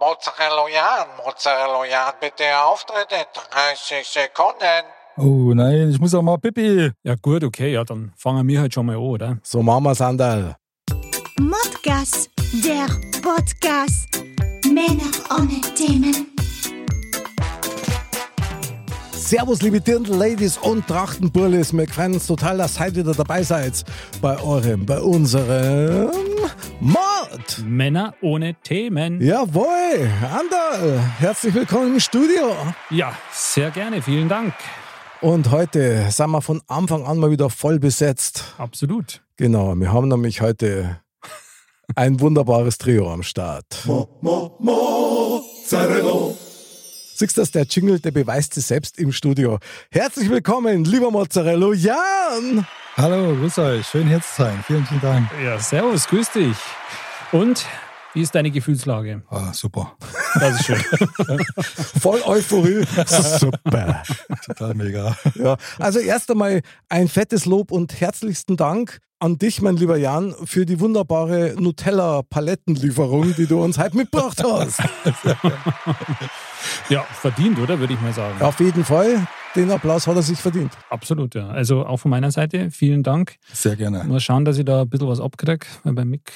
Mozzarella Jan, Mozzarella Jan, bitte Auftritt in 30 Sekunden. Oh nein, ich muss auch mal Pipi. Ja gut, okay, ja, dann fangen wir halt schon mal an, oder? So machen wir Sandal. Modcast, der Podcast. Männer ohne Themen. Servus, liebe Dirndl-Ladies und Trachtenburlis. Wir freuen uns total, dass ihr heute wieder dabei seid bei eurem, bei unserem Mord. Männer ohne Themen. Jawohl, Andal, herzlich willkommen im Studio. Ja, sehr gerne, vielen Dank. Und heute sind wir von Anfang an mal wieder voll besetzt. Absolut. Genau, wir haben nämlich heute ein wunderbares Trio am Start. Mo, mo, Mozzarella. Siehst du, der Jingle, der beweist sich selbst im Studio. Herzlich willkommen, lieber Mozzarella Jan. Hallo, grüß euch. Schön hier zu sein. Vielen, vielen Dank. Ja, servus, grüß dich. Und wie ist deine Gefühlslage? Ah, super. Das ist schön. Voll Euphorie. Super. Total mega. Ja, also erst einmal ein fettes Lob und herzlichsten Dank an dich, mein lieber Jan, für die wunderbare Nutella-Palettenlieferung, die du uns heute mitgebracht hast. ja, verdient, oder? Würde ich mal sagen. Auf jeden Fall. Den Applaus hat er sich verdient. Absolut, ja. Also auch von meiner Seite vielen Dank. Sehr gerne. Muss schauen, dass ich da ein bisschen was abkriege, weil bei Mick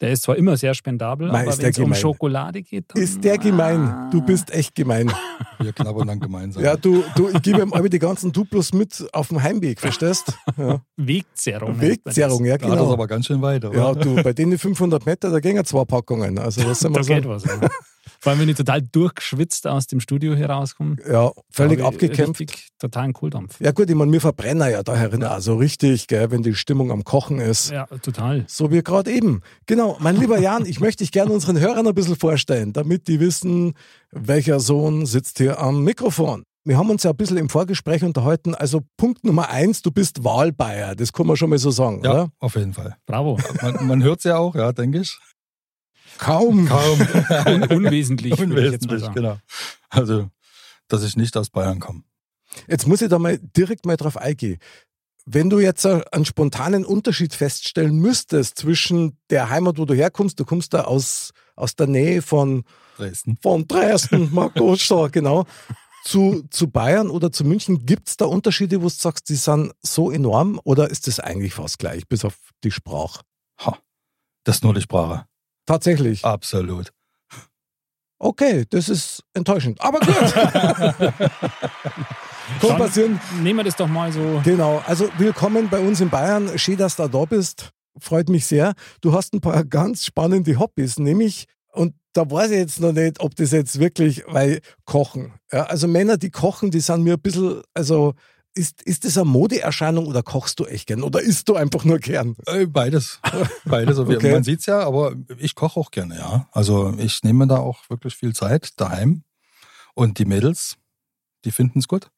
der ist zwar immer sehr spendabel, Nein, aber wenn es um Schokolade geht. Dann ist der gemein. Du bist echt gemein. Wir knabbern dann gemeinsam. Ja, du, du ich gebe ihm alle die ganzen Duplos mit auf dem Heimweg, verstehst? Ja. Wegzerrung. Wegzerrung, ja, genau. Da ist aber ganz schön weit, oder? Ja, du, bei denen 500 Meter, da gehen zwei Packungen. Also, was soll man da sagen? geht was. Vor allem, wenn ich total durchgeschwitzt aus dem Studio hier rauskomme. Ja, völlig abgekämpft. Richtig, totalen Kohldampf. Ja gut, ich meine, wir verbrennen ja da herin auch so richtig, gell, wenn die Stimmung am Kochen ist. Ja, total. So wie gerade eben. Genau, mein lieber Jan, ich möchte dich gerne unseren Hörern ein bisschen vorstellen, damit die wissen, welcher Sohn sitzt hier am Mikrofon. Wir haben uns ja ein bisschen im Vorgespräch unterhalten. Also Punkt Nummer eins, du bist Wahlbayer. Das kann man schon mal so sagen, ja, oder? auf jeden Fall. Bravo. Man, man hört es ja auch, ja, denke ich. Kaum. Kaum. Un unwesentlich. Unwesentlich, genau. Also, dass ich nicht aus Bayern komme. Jetzt muss ich da mal direkt mal drauf eingehen. Wenn du jetzt einen spontanen Unterschied feststellen müsstest zwischen der Heimat, wo du herkommst, du kommst da aus, aus der Nähe von Dresden, von Dresden, Marco genau, zu, zu Bayern oder zu München, gibt es da Unterschiede, wo du sagst, die sind so enorm oder ist das eigentlich fast gleich, bis auf die Sprache? Ha, das ist nur die Sprache. Tatsächlich. Absolut. Okay, das ist enttäuschend. Aber gut. Kann passieren. Nehmen wir das doch mal so. Genau. Also willkommen bei uns in Bayern. Schön, dass du da bist. Freut mich sehr. Du hast ein paar ganz spannende Hobbys, nämlich, und da weiß ich jetzt noch nicht, ob das jetzt wirklich, weil Kochen. Ja, also Männer, die kochen, die sind mir ein bisschen, also ist, ist das eine Modeerscheinung oder kochst du echt gern? Oder isst du einfach nur gern? Äh, Beides. Beides. Okay. Man sieht es ja, aber ich koche auch gerne, ja. Also ich nehme da auch wirklich viel Zeit daheim. Und die Mädels, die finden es gut.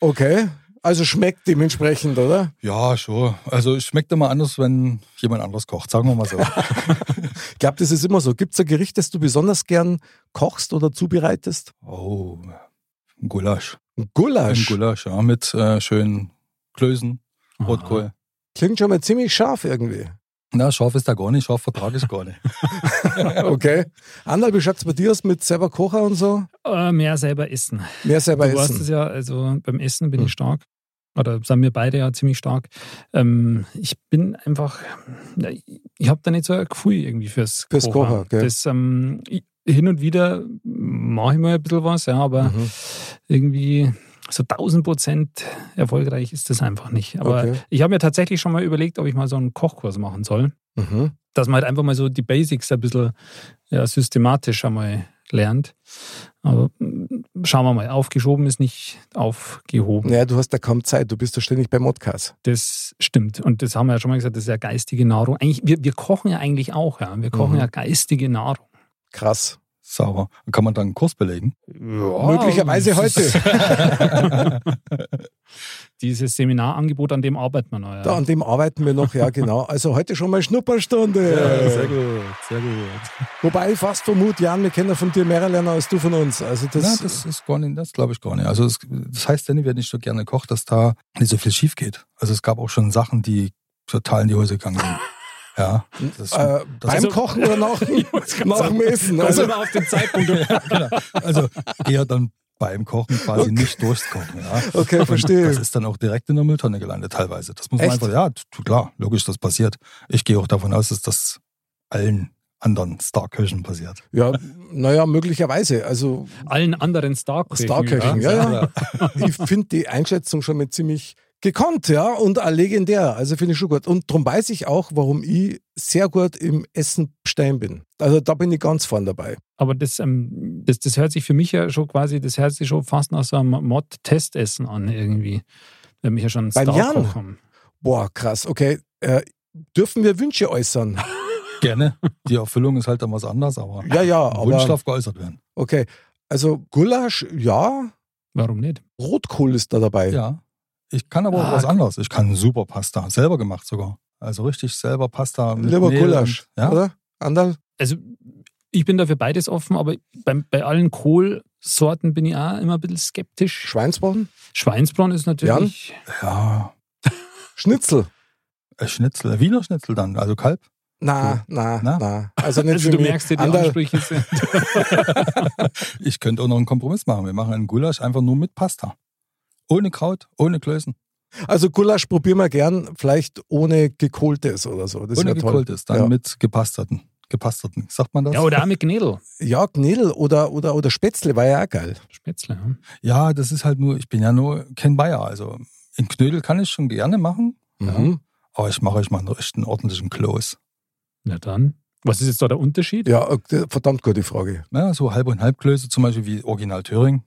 Okay. Also schmeckt dementsprechend, oder? Ja, schon. Also es schmeckt immer anders, wenn jemand anders kocht, sagen wir mal so. ich glaube, das ist immer so. Gibt es ein Gericht, das du besonders gern kochst oder zubereitest? Oh, ein Gulasch. Ein Gulasch? Ein Gulasch, ja, mit äh, schönen Klößen, Rotkohl. Aha. Klingt schon mal ziemlich scharf irgendwie. Na, scharf ist da gar nicht, scharf vertrage ich gar nicht. okay. Anderl, wie schaut es bei dir aus mit selber Kocher und so? Äh, mehr selber essen. Mehr selber du essen. Du weißt es ja, also beim Essen bin hm. ich stark. Oder sind wir beide ja ziemlich stark. Ähm, ich bin einfach, ich habe da nicht so ein Gefühl irgendwie fürs, fürs Kochen. Kocher. Okay. Das, ähm, hin und wieder mache ich mal ein bisschen was, ja, aber mhm. irgendwie so 1000 Prozent erfolgreich ist das einfach nicht. Aber okay. ich habe mir tatsächlich schon mal überlegt, ob ich mal so einen Kochkurs machen soll. Mhm. Dass man halt einfach mal so die Basics ein bisschen ja, systematisch einmal lernt. Aber mm, schauen wir mal, aufgeschoben ist nicht aufgehoben. Naja, du hast da kaum Zeit, du bist ja ständig bei Modcast. Das stimmt. Und das haben wir ja schon mal gesagt, das ist ja geistige Nahrung. Eigentlich, wir, wir kochen ja eigentlich auch, ja. Wir kochen mhm. ja geistige Nahrung. Krass. Sauber. Kann man dann einen Kurs belegen? Ja, Möglicherweise heute. Dieses Seminarangebot, an dem arbeiten wir noch. Ja. Da, an dem arbeiten wir noch, ja genau. Also heute schon mal Schnupperstunde. Ja, sehr gut, sehr gut. Wobei ich fast vermute, Jan, wir kennen von dir mehr lernen als du von uns. Also das, Na, das ist gar nicht, das glaube ich gar nicht. Also das, das heißt ja nicht, wenn ich so gerne koche, dass da nicht so viel schief geht. Also es gab auch schon Sachen, die total in die Hose gegangen sind. Ja. Das, äh, das beim Kochen oder nach, nach dem Essen? Also immer auf den Zeitpunkt. genau. Also eher dann beim Kochen quasi okay. nicht durchs Kochen. Ja. Okay, verstehe. das ist dann auch direkt in der Mülltonne gelandet teilweise. Das muss man Echt? einfach, ja, klar, logisch, das passiert. Ich gehe auch davon aus, dass das allen anderen Star-Köchen passiert. Ja, naja, möglicherweise. Also allen anderen Star-Köchen. Star-Köchen, ja, ja. ja. ich finde die Einschätzung schon mit ziemlich gekonnt, ja, und auch legendär. Also finde ich schon gut. Und darum weiß ich auch, warum ich sehr gut im Essen Stein bin. Also da bin ich ganz vorn dabei. Aber das, ähm, das, das hört sich für mich ja schon quasi, das hört sich schon fast nach so einem Mod-Testessen an irgendwie. Wenn mich ja schon Beim Jan? haben. Boah, krass. Okay. Äh, dürfen wir Wünsche äußern? Gerne. Die Erfüllung ist halt dann was anderes, aber ja, ja, aber, Wunsch darf geäußert werden. Okay. Also Gulasch, ja. Warum nicht? Rotkohl ist da dabei. Ja. Ich kann aber ah, auch was anderes. Ich kann super Pasta. Selber gemacht sogar. Also richtig selber Pasta. Mit Lieber Mehl Gulasch, und, ja? oder? Andal? Also ich bin dafür beides offen, aber bei, bei allen Kohlsorten bin ich auch immer ein bisschen skeptisch. Schweinsbraten? Schweinsbraten ist natürlich. Jan? Ja. Schnitzel. Schnitzel, Wiener Schnitzel dann, also Kalb. Na, na, na, na. Also, nicht also du merkst, die Ansprüche sind. ich könnte auch noch einen Kompromiss machen. Wir machen einen Gulasch einfach nur mit Pasta. Ohne Kraut, ohne Klößen. Also Gulasch probieren wir gern, vielleicht ohne gekohltes oder so. Das ohne gekohltes, dann ja. mit gepasterten. Gepasterten, sagt man das? Ja, oder auch mit Gnädel. Ja, Gnädel oder, oder, oder Spätzle war ja auch geil. Spätzle, ja. Ja, das ist halt nur, ich bin ja nur kein Bayer. Also in Knödel kann ich schon gerne machen. Mhm. Ja. Aber ich mache euch mal einen richtigen ordentlichen Kloß. Na dann. Was ist jetzt da der Unterschied? Ja, äh, verdammt gute Frage. Ja, so halb und halb Klöße, zum Beispiel wie Original Thöring.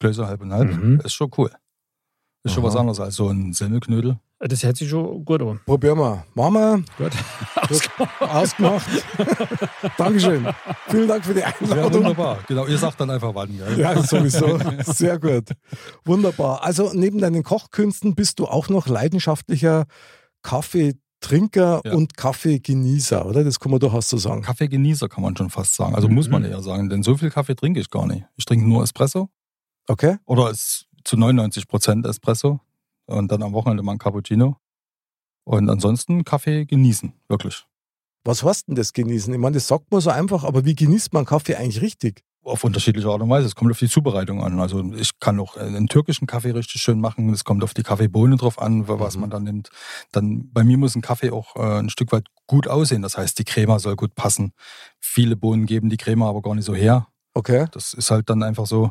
Klöße halb und halb. Mhm. Ist schon cool. Ist Aha. schon was anderes als so ein Semmelknödel. Das hört sich schon gut an. Probieren wir. Machen wir. Gut. Ausgemacht. Ausgemacht. Dankeschön. Vielen Dank für die Einladung. Ja, wunderbar. Genau, ihr sagt dann einfach wann. Gell? Ja, sowieso. Sehr gut. Wunderbar. Also neben deinen Kochkünsten bist du auch noch leidenschaftlicher Kaffee Trinker ja. und Kaffeegenießer, oder? Das kann man durchaus so sagen. Kaffeegenießer kann man schon fast sagen. Also mhm. muss man eher sagen, denn so viel Kaffee trinke ich gar nicht. Ich trinke nur Espresso. Okay. Oder es zu 99 Prozent Espresso und dann am Wochenende mal ein Cappuccino. Und ansonsten Kaffee genießen, wirklich. Was heißt denn das genießen? Ich meine, das sagt man so einfach, aber wie genießt man Kaffee eigentlich richtig? auf unterschiedliche Art und Weise. Es kommt auf die Zubereitung an. Also ich kann auch einen türkischen Kaffee richtig schön machen. Es kommt auf die Kaffeebohne drauf an, was mhm. man dann nimmt. Dann bei mir muss ein Kaffee auch äh, ein Stück weit gut aussehen. Das heißt, die Crema soll gut passen. Viele Bohnen geben die Crema aber gar nicht so her. Okay. Das ist halt dann einfach so.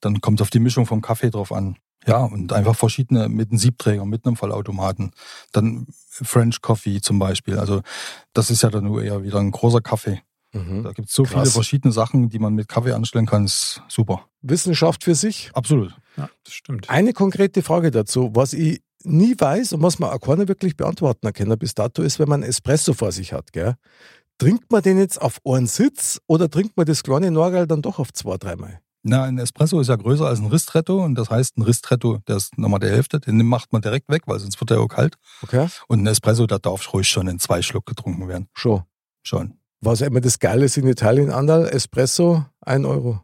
Dann kommt es auf die Mischung vom Kaffee drauf an. Ja, und einfach verschiedene mit einem Siebträger, mit einem Vollautomaten. Dann French Coffee zum Beispiel. Also das ist ja dann nur eher wieder ein großer Kaffee. Mhm. Da gibt es so Krass. viele verschiedene Sachen, die man mit Kaffee anstellen kann. Ist super. Wissenschaft für sich? Absolut. Ja, das stimmt. Eine konkrete Frage dazu. Was ich nie weiß und was man auch keiner wirklich beantworten kann bis dato, ist, wenn man Espresso vor sich hat. Gell? Trinkt man den jetzt auf einen Sitz oder trinkt man das kleine Norgal dann doch auf zwei, dreimal? Na, ein Espresso ist ja größer als ein Ristretto und das heißt, ein Ristretto, der ist nochmal der Hälfte, den macht man direkt weg, weil sonst wird der auch kalt. Okay. Und ein Espresso, da darf ruhig schon in zwei Schluck getrunken werden. Schon. Schon. Was immer das Geile ist in Italien, Andal, Espresso, ein Euro.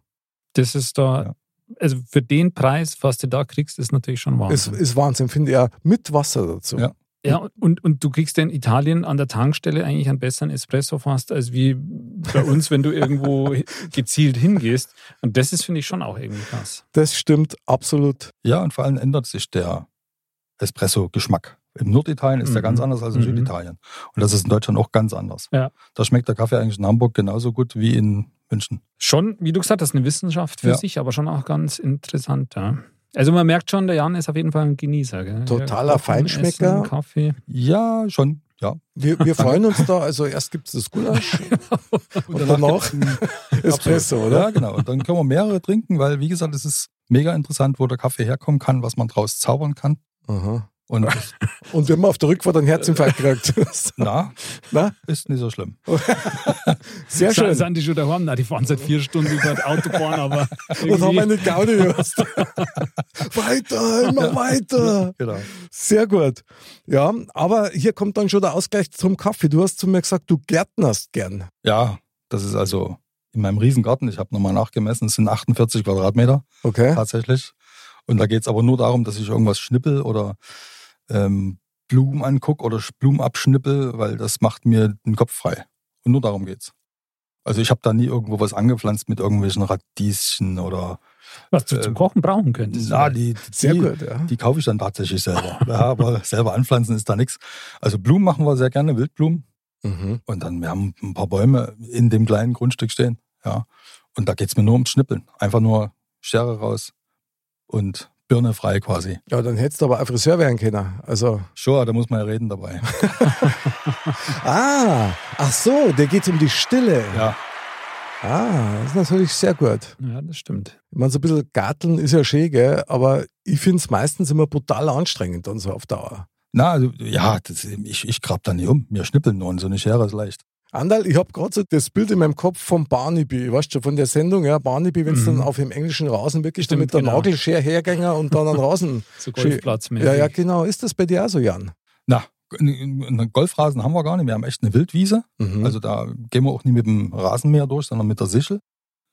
Das ist da, ja. also für den Preis, was du da kriegst, ist natürlich schon Wahnsinn. Es ist Wahnsinn, finde ich, ja, mit Wasser dazu. Ja. Ja, und, und du kriegst in Italien an der Tankstelle eigentlich einen besseren Espresso fast, als wie bei uns, wenn du irgendwo gezielt hingehst. Und das ist, finde ich, schon auch irgendwie krass. Das stimmt absolut. Ja, und vor allem ändert sich der Espresso-Geschmack. Im Norditalien ist mhm. der ganz anders als in mhm. Süditalien. Und das ist in Deutschland auch ganz anders. Ja. Da schmeckt der Kaffee eigentlich in Hamburg genauso gut wie in München. Schon, wie du gesagt hast, eine Wissenschaft für ja. sich, aber schon auch ganz interessant. Ja. Also man merkt schon, der Jan ist auf jeden Fall ein Genießer. Gell? Totaler Feinschmecker. Essen, Kaffee. Ja, schon. Ja. Wir, wir freuen uns da. Also erst gibt es das Gulasch und, und danach Espresso, oder? Ja, genau. Und dann können wir mehrere trinken, weil, wie gesagt, es ist mega interessant, wo der Kaffee herkommen kann, was man draus zaubern kann. Aha. Und, und wenn man auf der Rückfahrt einen Herzinfarkt kriegt. Na, Na, ist nicht so schlimm. Sehr schön. Sind die schon daheim? Na, die fahren seit vier Stunden über die Autobahn, aber. Und haben eine Gaudi gehört. weiter, immer weiter. Genau. Sehr gut. Ja, aber hier kommt dann schon der Ausgleich zum Kaffee. Du hast zu mir gesagt, du gärtnerst gern. Ja, das ist also in meinem Riesengarten. Ich habe nochmal nachgemessen, es sind 48 Quadratmeter. Okay. Tatsächlich. Und da geht es aber nur darum, dass ich irgendwas schnippel oder ähm, Blumen angucke oder Blumen abschnippel, weil das macht mir den Kopf frei. Und nur darum geht's. Also ich habe da nie irgendwo was angepflanzt mit irgendwelchen Radieschen oder was du äh, zum Kochen brauchen könntest. Na, die, Sehr die, gut, ja. die kaufe ich dann tatsächlich selber. ja, aber selber anpflanzen ist da nichts. Also Blumen machen wir sehr gerne, Wildblumen. Mhm. Und dann, wir haben ein paar Bäume in dem kleinen Grundstück stehen. Ja. Und da geht's mir nur ums Schnippeln. Einfach nur Schere raus und Birne frei quasi. Ja, dann hättest du aber ein Friseur werden können. Also. Sure, da muss man ja reden dabei. ah, ach so, der geht um die Stille. Ja. Ah, das ist natürlich sehr gut. Ja, das stimmt. Ich meine, so ein bisschen Garteln ist ja schön, gell? aber ich finde es meistens immer brutal anstrengend dann so auf Dauer. Na, also, ja, das, ich, ich grab da nicht um. Wir schnippeln nur und so eine Schere ist leicht. Andal, ich habe gerade so das Bild in meinem Kopf vom Barnaby, weißt du, von der Sendung, ja, Barnaby, wenn es mhm. dann auf dem englischen Rasen wirklich Stimmt, mit der genau. Nagelschere hergänger und dann an Rasen. so Golfplatz mehr. Ja, ja, genau. Ist das bei dir auch so, Jan? Na, einen Golfrasen haben wir gar nicht. Wir haben echt eine Wildwiese. Mhm. Also da gehen wir auch nicht mit dem Rasenmäher durch, sondern mit der Sichel.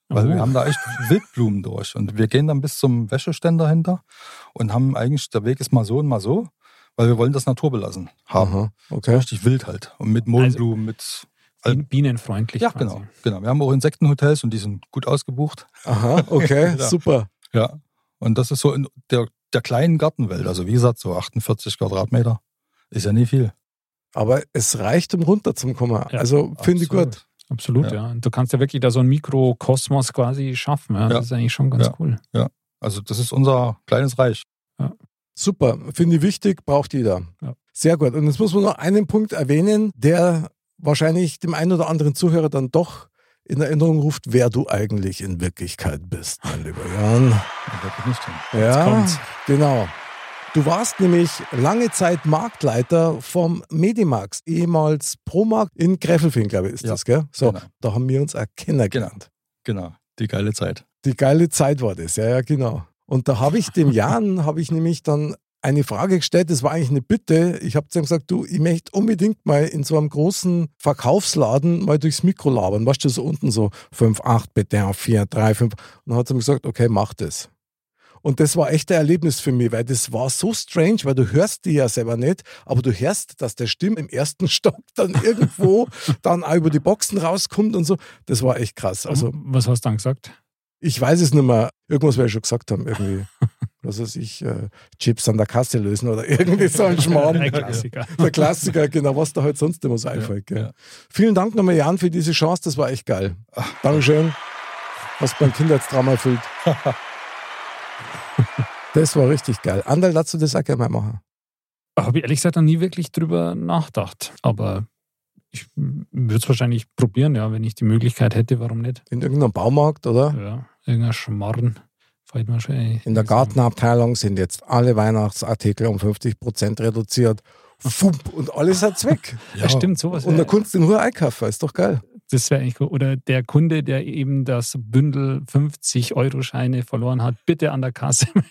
Weil oh. wir haben da echt Wildblumen durch. Und wir gehen dann bis zum Wäscheständer hinter und haben eigentlich, der Weg ist mal so und mal so, weil wir wollen das naturbelassen haben. Aha, okay. Richtig wild halt. Und mit Mohnblumen, also, mit bienenfreundlich. Ja, genau, genau. Wir haben auch Insektenhotels und die sind gut ausgebucht. Aha, okay, ja. super. Ja. Und das ist so in der, der kleinen Gartenwelt. Also wie gesagt, so 48 Quadratmeter. Ist ja nie viel. Aber es reicht, um runterzukommen. Ja, also finde ich gut. Absolut, ja. ja. Und du kannst ja wirklich da so einen Mikrokosmos quasi schaffen. Ja. Das ist eigentlich schon ganz cool. Ja, also das ist unser kleines Reich. Super, finde ich wichtig, braucht jeder. Sehr gut. Und jetzt muss man noch einen Punkt erwähnen, der wahrscheinlich dem einen oder anderen Zuhörer dann doch in Erinnerung ruft, wer du eigentlich in Wirklichkeit bist, mein lieber Jan. Ja, genau. Du warst nämlich lange Zeit Marktleiter vom Medimax, ehemals Promarkt in Gräfelfing, glaube ich, ist ja, das, gell? So, genau. da haben wir uns erkennen Genau, genau, die geile Zeit. Die geile Zeit war das, ja, ja, genau. Und da habe ich dem Jan, habe ich nämlich dann eine Frage gestellt, das war eigentlich eine Bitte. Ich habe zu ihm gesagt, du, ich möchte unbedingt mal in so einem großen Verkaufsladen mal durchs Mikro labern. Weißt du, so unten so 5, 8, bitte, 4, 3, 5. Und dann hat er mir gesagt, okay, mach das. Und das war echt ein Erlebnis für mich, weil das war so strange, weil du hörst die ja selber nicht, aber du hörst, dass der Stimm im ersten Stock dann irgendwo dann auch über die Boxen rauskommt und so. Das war echt krass. Also, Was hast du dann gesagt? Ich weiß es nicht mehr. Irgendwas werde ich schon gesagt haben, irgendwie. was weiß ich, äh, Chips an der Kasse lösen oder irgendwie so ein Schmarrn. Der Klassiker. Der Klassiker, genau, was da halt sonst immer so einfällt. Ja, ja. Vielen Dank nochmal, Jan, für diese Chance. Das war echt geil. Dankeschön. Hast mein Kindheitstrauma erfüllt. Das war richtig geil. Anderl, dazu das auch gerne mal machen. Habe ich ehrlich gesagt noch nie wirklich drüber nachgedacht. Aber ich würde es wahrscheinlich probieren, ja, wenn ich die Möglichkeit hätte, warum nicht? In irgendeinem Baumarkt, oder? Ja, irgendein Schmarrn. In der Gartenabteilung sind jetzt alle Weihnachtsartikel um 50% reduziert. Fump, und alles hat's weg. Ja, stimmt, sowas. Und da kannst du in Ruhe einkaufen, ist doch geil. Das wäre eigentlich cool. Oder der Kunde, der eben das Bündel 50-Euro-Scheine verloren hat, bitte an der Kasse.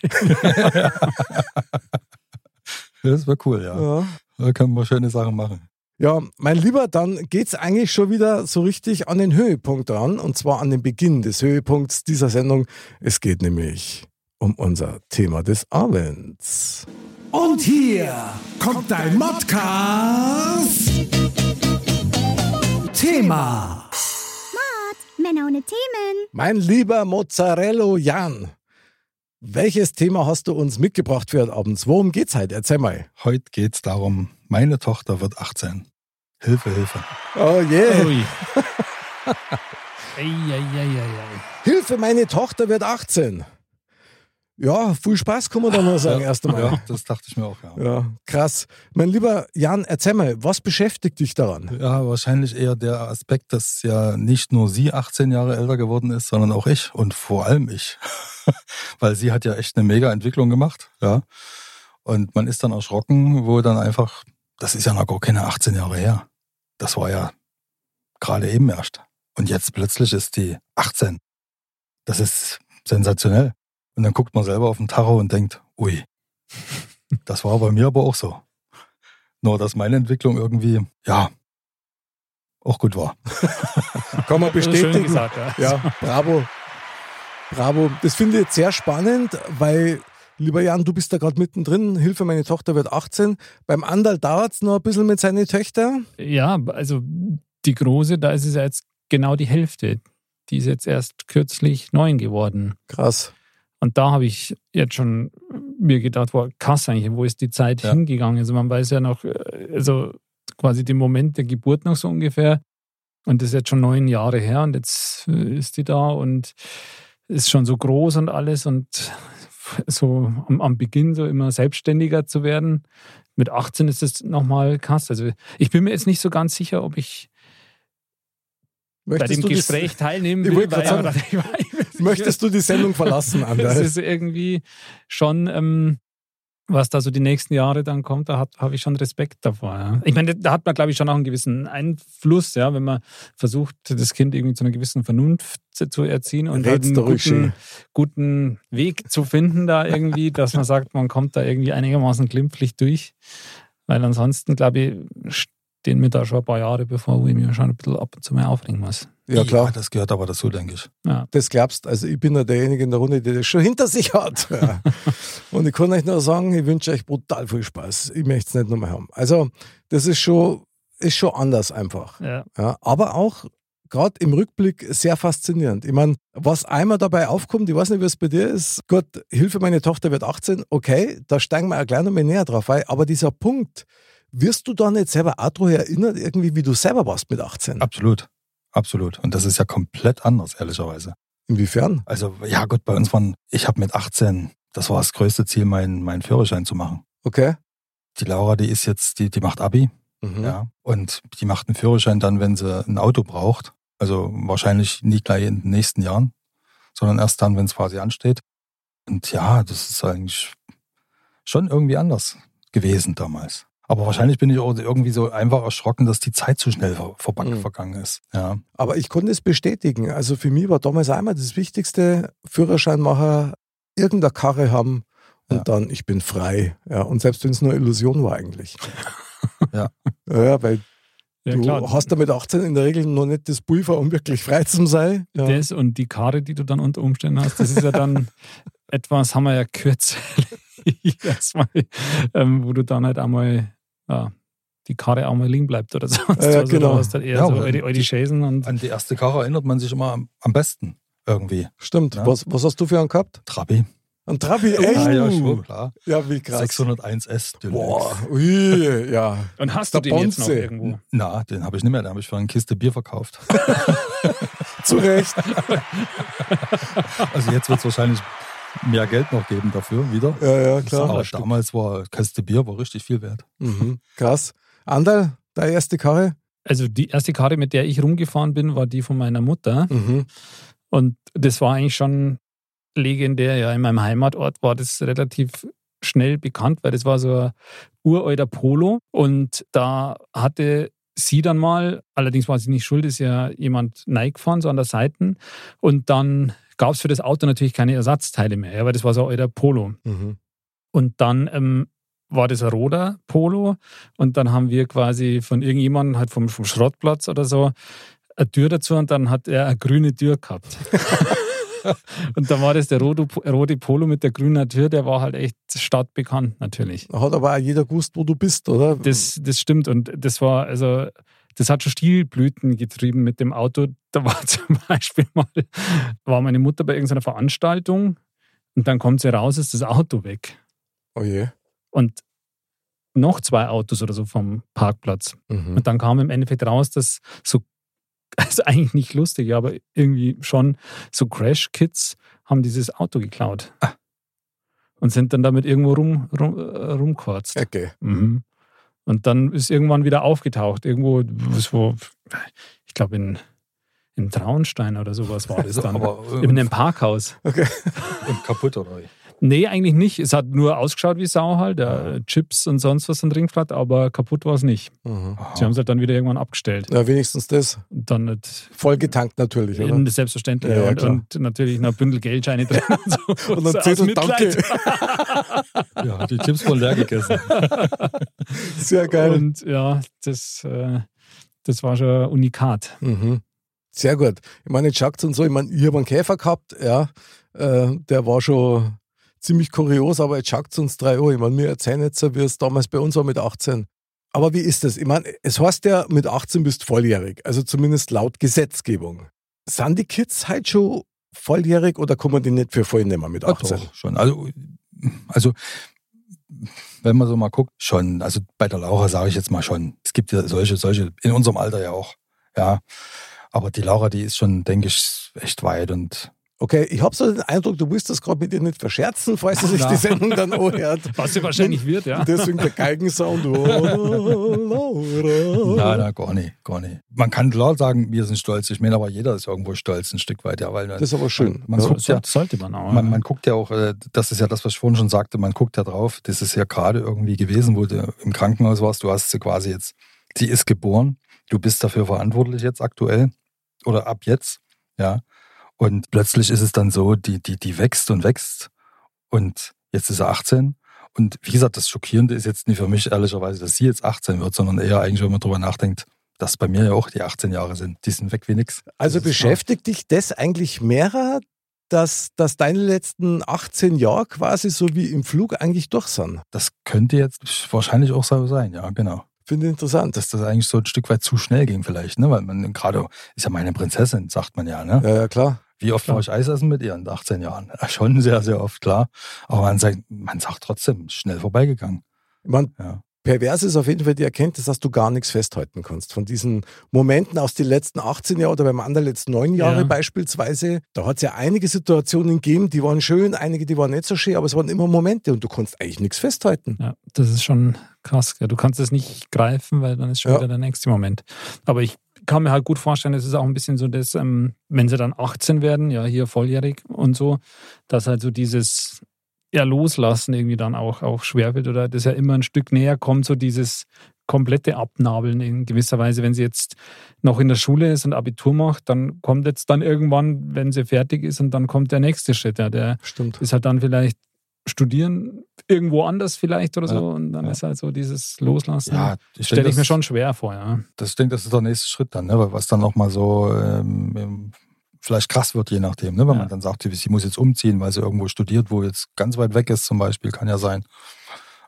das wäre cool, ja. ja. Da können wir schöne Sachen machen. Ja, mein Lieber, dann geht es eigentlich schon wieder so richtig an den Höhepunkt dran. Und zwar an den Beginn des Höhepunkts dieser Sendung. Es geht nämlich um unser Thema des Abends. Und hier kommt dein Modcast. Thema. Mod, Männer ohne Themen. Mein lieber Mozzarella Jan, welches Thema hast du uns mitgebracht für heute Abend? Worum geht's heute? Erzähl mal. Heute geht's darum, meine Tochter wird 18. Hilfe, Hilfe. Oh je. Yeah. ei, ei, ei, Hilfe, meine Tochter wird 18. Ja, viel Spaß kann man da mal sagen, erst einmal. Ja, das dachte ich mir auch, ja. Ja, krass. Mein lieber Jan, erzähl mal, was beschäftigt dich daran? Ja, wahrscheinlich eher der Aspekt, dass ja nicht nur sie 18 Jahre älter geworden ist, sondern auch ich und vor allem ich. Weil sie hat ja echt eine mega Entwicklung gemacht, ja. Und man ist dann erschrocken, wo dann einfach, das ist ja noch gar keine 18 Jahre her. Das war ja gerade eben erst. Und jetzt plötzlich ist die 18. Das ist sensationell. Und dann guckt man selber auf den Tacho und denkt, ui, das war bei mir aber auch so. Nur, dass meine Entwicklung irgendwie, ja, auch gut war. Kann man bestätigen. Gesagt, ja. ja, bravo. Bravo. Das finde ich jetzt sehr spannend, weil Lieber Jan, du bist da gerade mittendrin. Hilfe, meine Tochter wird 18. Beim Andal dauert es noch ein bisschen mit seinen Töchtern. Ja, also die Große, da ist es ja jetzt genau die Hälfte. Die ist jetzt erst kürzlich neun geworden. Krass. Und da habe ich jetzt schon mir gedacht, wow, krass eigentlich, wo ist die Zeit ja. hingegangen? Also man weiß ja noch, äh, also quasi den Moment der Geburt noch so ungefähr. Und das ist jetzt schon neun Jahre her und jetzt äh, ist die da und ist schon so groß und alles und so am, am Beginn so immer selbstständiger zu werden. Mit 18 ist es nochmal krass. Also ich bin mir jetzt nicht so ganz sicher, ob ich Möchtest bei dem Gespräch teilnehmen will. Weil, sagen, möchtest du die Sendung verlassen, Anders? Das ist irgendwie schon ähm, was da so die nächsten Jahre dann kommt, da habe ich schon Respekt davor. Ja. Ich meine, da hat man, glaube ich, schon auch einen gewissen Einfluss, ja, wenn man versucht, das Kind irgendwie zu einer gewissen Vernunft zu erziehen und halt einen guten, guten, Weg zu finden, da irgendwie, dass man sagt, man kommt da irgendwie einigermaßen glimpflich durch. Weil ansonsten, glaube ich, stehen mir da schon ein paar Jahre bevor, wo ich mir schon ein bisschen ab und zu mal aufregen muss. Ja, klar. Ja, das gehört aber dazu, denke ich. Ja. Das glaubst Also, ich bin ja derjenige in der Runde, der das schon hinter sich hat. Ja. und ich kann euch nur sagen, ich wünsche euch brutal viel Spaß. Ich möchte es nicht nochmal haben. Also, das ist schon, ist schon anders einfach. Ja. ja aber auch gerade im Rückblick sehr faszinierend. Ich meine, was einmal dabei aufkommt, ich weiß nicht, wie es bei dir ist. Gott, Hilfe, meine Tochter wird 18. Okay, da steigen wir auch gleich nochmal näher drauf ein. Aber dieser Punkt, wirst du da nicht selber auch daran erinnert, irgendwie, wie du selber warst mit 18? Absolut. Absolut. Und das ist ja komplett anders, ehrlicherweise. Inwiefern? Also, ja gut, bei uns waren, ich habe mit 18, das war das größte Ziel, meinen, meinen Führerschein zu machen. Okay. Die Laura, die ist jetzt, die, die macht Abi. Mhm. Ja. Und die macht einen Führerschein dann, wenn sie ein Auto braucht. Also wahrscheinlich nie gleich in den nächsten Jahren, sondern erst dann, wenn es quasi ansteht. Und ja, das ist eigentlich schon irgendwie anders gewesen damals. Aber wahrscheinlich bin ich auch irgendwie so einfach erschrocken, dass die Zeit zu schnell ver mhm. vergangen ist. Ja. Aber ich konnte es bestätigen. Also für mich war damals einmal das Wichtigste, Führerscheinmacher, irgendeine Karre haben und ja. dann, ich bin frei. Ja, und selbst wenn es nur Illusion war eigentlich. ja. Ja, weil ja, du klar. hast da mit 18 in der Regel noch nicht das Pulver, um wirklich frei zu sein. Ja. Das und die Karre, die du dann unter Umständen hast, das ist ja dann etwas, haben wir ja kürzlich erstmal, ähm, wo du dann halt einmal ja, die Karre auch mal liegen bleibt oder so. Ja, also, genau. eher ja, so eure, eure Chasen und an die erste Karre erinnert man sich immer am, am besten irgendwie. Stimmt. Ja? Was, was hast du für einen gehabt? Trabi. Ein Trabi, echt? Ja, ja, schon, klar. Ja, wie krass. 601S Deluxe. Boah, ui, ja. Und hast Der du den Bonze. jetzt noch irgendwo? Na, den habe ich nicht mehr. Den habe ich für eine Kiste Bier verkauft. Zu Recht. also jetzt wird es wahrscheinlich mehr Geld noch geben dafür wieder. Ja, ja, klar. Aber damals war Kaste Bier war richtig viel wert. Mhm, krass. Andal, deine erste Karre? Also die erste Karre, mit der ich rumgefahren bin, war die von meiner Mutter. Mhm. Und das war eigentlich schon legendär. Ja, in meinem Heimatort war das relativ schnell bekannt, weil das war so ein uralter Polo. Und da hatte sie dann mal, allerdings war sie nicht schuld, ist ja jemand gefahren, so an der Seite. Und dann gab es für das Auto natürlich keine Ersatzteile mehr, ja, weil das war so alter Polo. Mhm. Und dann ähm, war das ein roter Polo und dann haben wir quasi von irgendjemandem halt vom, vom Schrottplatz oder so eine Tür dazu und dann hat er eine grüne Tür gehabt. und dann war das der rote, rote Polo mit der grünen Tür, der war halt echt stadtbekannt natürlich. Hat aber auch jeder gewusst, wo du bist, oder? Das, das stimmt und das war also das hat schon Stilblüten getrieben mit dem Auto. Da war zum Beispiel mal, war meine Mutter bei irgendeiner Veranstaltung und dann kommt sie raus, ist das Auto weg. Oh je. Und noch zwei Autos oder so vom Parkplatz. Mhm. Und dann kam im Endeffekt raus, dass so, also eigentlich nicht lustig, aber irgendwie schon so Crash-Kids haben dieses Auto geklaut. Ah. Und sind dann damit irgendwo rum, rum, äh, rumkurzt. Okay. Mhm. Und dann ist irgendwann wieder aufgetaucht. Irgendwo, wo, ich glaube in, in Traunstein oder sowas war das dann. Aber, in einem Parkhaus. Okay. Und kaputt oder? Nee, eigentlich nicht. Es hat nur ausgeschaut wie Sau halt, ja. Chips und sonst was drin hat, aber kaputt war es nicht. Mhm. Sie haben es halt dann wieder irgendwann abgestellt. Ja, wenigstens das. Dann nicht. Voll getankt natürlich, oder? Selbstverständlich. Ja, ja, und, und, natürlich noch ein Bündel Geldscheine drin. Und, so. und dann Zettel, danke. ja, die Chips voll leer gegessen. Sehr geil. Und ja, das, äh, das war schon unikat. Mhm. Sehr gut. Ich meine, jetzt schaut und so, ich meine, ich habe einen Käfer gehabt, ja, äh, der war schon ziemlich kurios, aber jetzt schaut es uns drei Uhr. Ich meine, mir erzählen jetzt, wie es damals bei uns war mit 18. Aber wie ist das? Ich meine, es heißt ja, mit 18 bist volljährig, also zumindest laut Gesetzgebung. Sind die Kids halt schon volljährig oder kann man die nicht für voll nehmen mit 18? Ja, doch, schon. Also, also, wenn man so mal guckt, schon. Also bei der Laura sage ich jetzt mal schon. Es gibt ja solche, solche, in unserem Alter ja auch. Ja. Aber die Laura, die ist schon, denke ich, echt weit und Okay, ich habe so den Eindruck, du willst das gerade mit ihr nicht verscherzen, falls sie sich die Sendung dann anhört. Was sie wahrscheinlich wird, ja. Deswegen der Geigensound. Oh, Laura. Nein, nein, gar nicht, gar nicht. Man kann klar sagen, wir sind stolz. Ich meine, aber jeder ist irgendwo stolz ein Stück weit, ja. Weil das ist aber schön. Man, man ja, guckt ja, sollte man auch. Man, man, guckt ja auch, äh, das ist ja das, was ich vorhin schon sagte, man guckt ja drauf, das ist ja gerade irgendwie gewesen, wo du im Krankenhaus warst, du hast sie quasi jetzt, sie ist geboren, du bist dafür verantwortlich jetzt aktuell oder ab jetzt, ja. Und plötzlich ist es dann so, die, die, die wächst und wächst. Und jetzt ist er 18. Und wie gesagt, das Schockierende ist jetzt nicht für mich ehrlicherweise, dass sie jetzt 18 wird, sondern eher eigentlich, wenn man drüber nachdenkt, dass bei mir ja auch die 18 Jahre sind. Die sind weg wie nix. Also beschäftigt dich das eigentlich mehrer, dass, dass deine letzten 18 Jahre quasi so wie im Flug eigentlich durch sind? Das könnte jetzt wahrscheinlich auch so sein, ja, genau. Finde ich interessant. Dass das eigentlich so ein Stück weit zu schnell ging vielleicht, ne? Weil man gerade, ist ja meine Prinzessin, sagt man ja, ne? Ja, ja klar. Wie oft war ich Eis essen mit ihr in 18 Jahren? Ja, schon sehr, sehr oft, klar. Aber man sagt, man sagt trotzdem, schnell vorbeigegangen. Meine, ja. pervers ist auf jeden Fall die Erkenntnis, dass du gar nichts festhalten kannst. Von diesen Momenten aus den letzten 18 Jahren oder beim anderen letzten neun Jahre ja. beispielsweise, da hat es ja einige Situationen gegeben, die waren schön, einige, die waren nicht so schön, aber es waren immer Momente und du konntest eigentlich nichts festhalten. Ja, das ist schon krass. Du kannst es nicht greifen, weil dann ist schon ja. wieder der nächste Moment. Aber ich kann mir halt gut vorstellen, es ist auch ein bisschen so, dass, ähm, wenn sie dann 18 werden, ja, hier volljährig und so, dass halt so dieses ja, Loslassen irgendwie dann auch, auch schwer wird oder das ja immer ein Stück näher kommt, so dieses komplette Abnabeln in gewisser Weise. Wenn sie jetzt noch in der Schule ist und Abitur macht, dann kommt jetzt dann irgendwann, wenn sie fertig ist und dann kommt der nächste Schritt. Ja, der Stimmt. ist halt dann vielleicht studieren irgendwo anders vielleicht oder so. Ja, und dann ja. ist halt so dieses Loslassen. Ja, stelle ich mir schon schwer vor, ja. Das, ich denke, das ist der nächste Schritt dann, ne? was dann nochmal so ähm, vielleicht krass wird, je nachdem. Ne? Wenn ja. man dann sagt, sie muss jetzt umziehen, weil sie irgendwo studiert, wo jetzt ganz weit weg ist zum Beispiel, kann ja sein.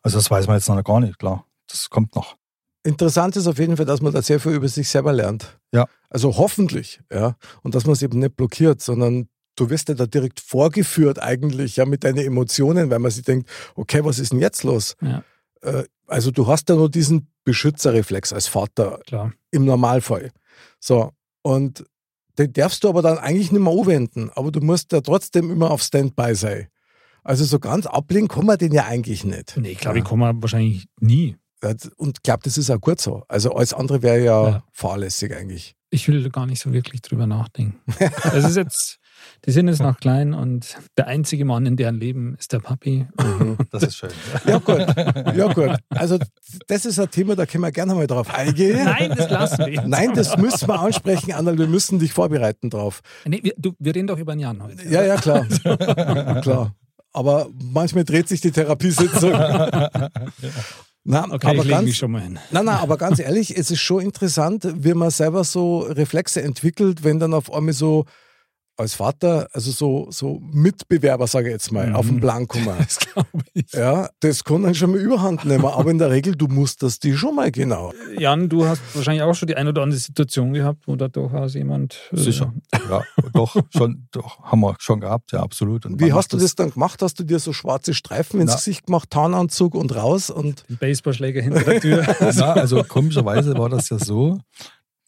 Also das weiß man jetzt noch gar nicht, klar. Das kommt noch. Interessant ist auf jeden Fall, dass man da sehr viel über sich selber lernt. Ja. Also hoffentlich, ja. Und dass man es eben nicht blockiert, sondern du wirst ja da direkt vorgeführt eigentlich, ja, mit deinen Emotionen, weil man sich denkt, okay, was ist denn jetzt los? Ja. Äh, also du hast ja nur diesen Beschützerreflex als Vater Klar. im Normalfall. So, und den darfst du aber dann eigentlich nicht mehr anwenden, aber du musst ja trotzdem immer auf Standby sein. Also so ganz ablehnen kann man den ja eigentlich nicht. Nee, glaube ich, kann man wahrscheinlich nie. Und ich glaube, das ist auch gut so. Also alles andere wäre ja, ja, fahrlässig eigentlich. Ich will gar nicht so wirklich drüber nachdenken. Es ist jetzt, die sind jetzt noch klein und der einzige Mann in deren Leben ist der Papi. Mhm, das ist schön. Ja, gut. Ja, gut. Also, das ist ein Thema, da können wir gerne mal drauf eingehen. Nein, das lassen wir. Nein, das müssen wir ansprechen, Anna. Wir müssen dich vorbereiten drauf. Nee, wir, du, wir reden doch über ein Jahr heute. Ja, ja, klar. klar. Aber manchmal dreht sich die Therapiesitzung. Na, okay, aber ich ganz, mich schon mal hin. Nein, nein, aber ganz ehrlich, es ist schon interessant, wie man selber so Reflexe entwickelt, wenn dann auf einmal so als Vater, also so, so Mitbewerber, sage ich jetzt mal, mhm. auf den Plan kommen. Das glaube ich. Ja, das kann dann schon mal überhand nehmen. Aber in der Regel, du musst das die schon mal genau. Jan, du hast wahrscheinlich auch schon die eine oder andere Situation gehabt, wo da durchaus jemand. Äh Sicher. Ja, doch, schon, doch, haben wir schon gehabt, ja, absolut. Und Wie hast du das dann gemacht? Hast du dir so schwarze Streifen ins. Gesicht gemacht, Tarnanzug und raus und. Baseballschläger hinter der Tür. Na, also komischerweise war das ja so,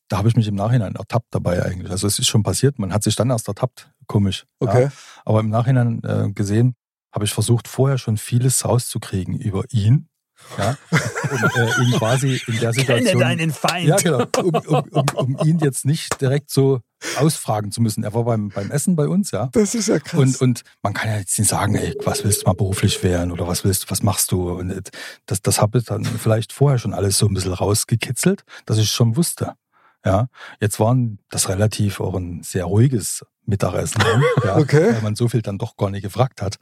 da habe ich mich im Nachhinein ertappt dabei eigentlich. Also es ist schon passiert, man hat sich dann erst ertappt, komisch. Okay. Ja. Aber im Nachhinein äh, gesehen, habe ich versucht, vorher schon vieles rauszukriegen über ihn. Ja, um äh, ihn quasi in der Situation. Kenne deinen Feind. Ja, genau. Um, um, um, um, ihn jetzt nicht direkt so ausfragen zu müssen. Er war beim, beim Essen bei uns, ja. Das ist ja krass. Und, und man kann ja jetzt nicht sagen, ey, was willst du mal beruflich werden oder was willst du, was machst du? Und äh, das, das habe ich dann vielleicht vorher schon alles so ein bisschen rausgekitzelt, dass ich schon wusste. Ja, jetzt waren das relativ auch ein sehr ruhiges Mittagessen, ja, okay. weil man so viel dann doch gar nicht gefragt hat.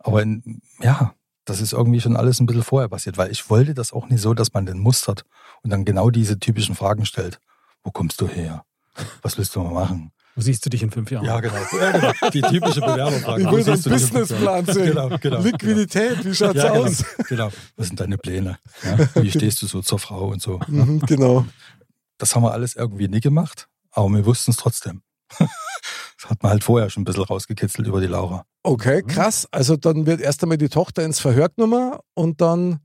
Aber in, ja, das ist irgendwie schon alles ein bisschen vorher passiert, weil ich wollte das auch nicht so, dass man den mustert und dann genau diese typischen Fragen stellt. Wo kommst du her? Was willst du mal machen? Wo siehst du dich in fünf Jahren? Ja, genau. Ja, genau. Die typische Bewerberfrage. Ich Wo will so einen Businessplan sehen. Genau, genau. Liquidität, wie schaut's ja, genau, aus? Genau. Was sind deine Pläne? Ja, wie stehst du so zur Frau und so? Mhm, genau. Das haben wir alles irgendwie nie gemacht, aber wir wussten es trotzdem. Das hat man halt vorher schon ein bisschen rausgekitzelt über die Laura. Okay, krass. Also dann wird erst einmal die Tochter ins Verhör genommen und dann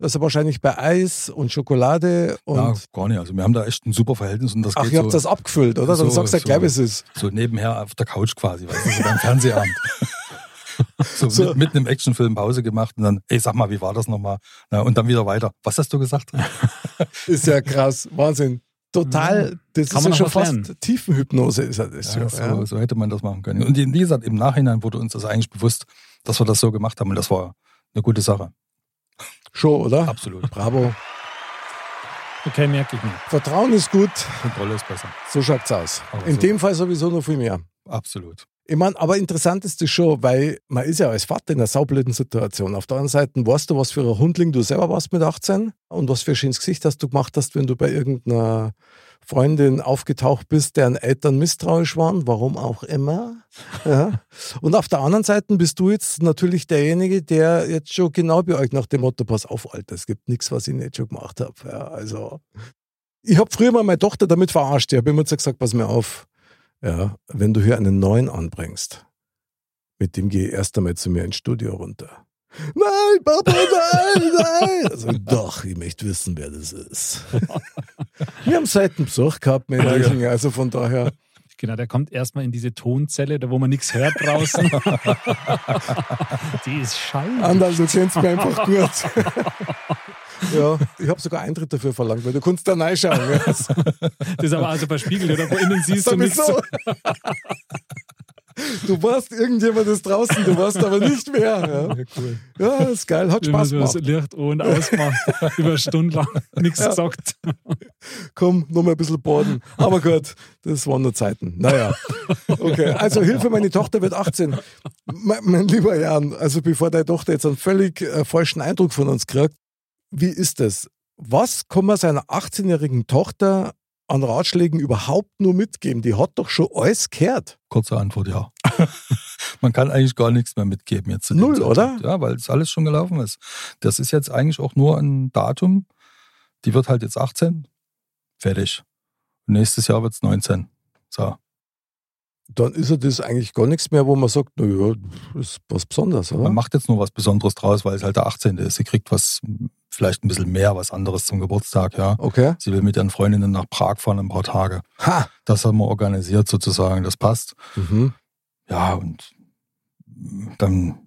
also wahrscheinlich bei Eis und Schokolade und ja, gar nicht. Also wir haben da echt ein super Verhältnis und das ach, geht ihr so, habt das abgefüllt, oder? Dann so- sagst du ja so- gleich, wie es ist. so nebenher auf der Couch quasi, weißt du, so beim Fernsehabend. so, So. Mit, mitten im Actionfilm Pause gemacht und dann, ey, sag mal, wie war das nochmal? Na, und dann wieder weiter. Was hast du gesagt? Ist ja krass, Wahnsinn. Total, das Kann ist man ja schon fast lernen. Tiefenhypnose, ist das. Ja, Ja, so, so hätte man das machen können. Und wie gesagt, im Nachhinein wurde uns das eigentlich bewusst, dass wir das so gemacht haben und das war eine gute Sache. Schon, oder? Absolut. Bravo. Okay, merke ich mir. Vertrauen ist gut, Kontrolle ist besser. so schaut's aus. Aber In so. dem Fall sowieso noch viel mehr. Absolut. Ich meine, aber interessant ist das schon, weil man ist ja als Vater in einer saublöden Situation. Auf der anderen Seite weißt du, was für ein Hundling du selber warst mit 18 und was für ein schönes Gesicht hast du gemacht hast, wenn du bei irgendeiner Freundin aufgetaucht bist, deren Eltern misstrauisch waren, warum auch immer. Ja. Und auf der anderen Seite bist du jetzt natürlich derjenige, der jetzt schon genau bei euch nach dem Motto, pass auf, Alter, es gibt nichts, was ich nicht schon gemacht habe. Ja, also, ich habe früher mal meine Tochter damit verarscht. Ich habe immer gesagt, pass mir auf, ja, wenn du hier einen neuen anbringst, mit dem gehe ich erst einmal zu mir ins Studio runter. Nein, Papa, nein, nein. Also, doch, ich möchte wissen, wer das ist. Wir haben seit dem Besuch gehabt, Männchen, also von daher. Genau, der kommt erstmal in diese Tonzelle, da wo man nichts hört draußen. Die ist scheiße. Anderl, du kennst mich einfach gut. ja, ich habe sogar Eintritt dafür verlangt, weil du kannst da reinschauen. Ja. Das ist aber also bei Spiegel, oder wo innen siehst du nichts. Sowieso. Du warst irgendjemand ist draußen, du warst aber nicht mehr. Ja, cool. ja ist geil, hat Spaß so das gemacht. Licht und ausmacht, über Stunden lang nichts Ja. gesagt. Komm, noch mal ein bisschen baden. Aber gut, das waren nur Zeiten. Naja, okay. Also Hilfe, meine Tochter wird 18. Mein, mein lieber Jan, also bevor deine Tochter jetzt einen völlig äh, falschen Eindruck von uns kriegt, wie ist das? Was kann man seiner 18-jährigen Tochter an Ratschlägen überhaupt nur mitgeben? Die hat doch schon alles gehört. Kurze Antwort, ja. Man kann eigentlich gar nichts mehr mitgeben jetzt. Null, Zeitpunkt. oder? Ja, weil es alles schon gelaufen ist. Das ist jetzt eigentlich auch nur ein Datum. Die wird halt jetzt 18. Fertig. Nächstes Jahr wird es 19. So. Dann ist ja das eigentlich gar nichts mehr, wo man sagt, naja, das ist was Besonderes, oder? Man macht jetzt nur was Besonderes draus, weil es halt der 18. ist. Sie kriegt was, vielleicht ein bisschen mehr, was anderes zum Geburtstag, ja. Okay. Sie will mit ihren Freundinnen nach Prag fahren ein paar Tage. Ha! Das haben wir organisiert sozusagen, das passt. Mhm. Ja, und dann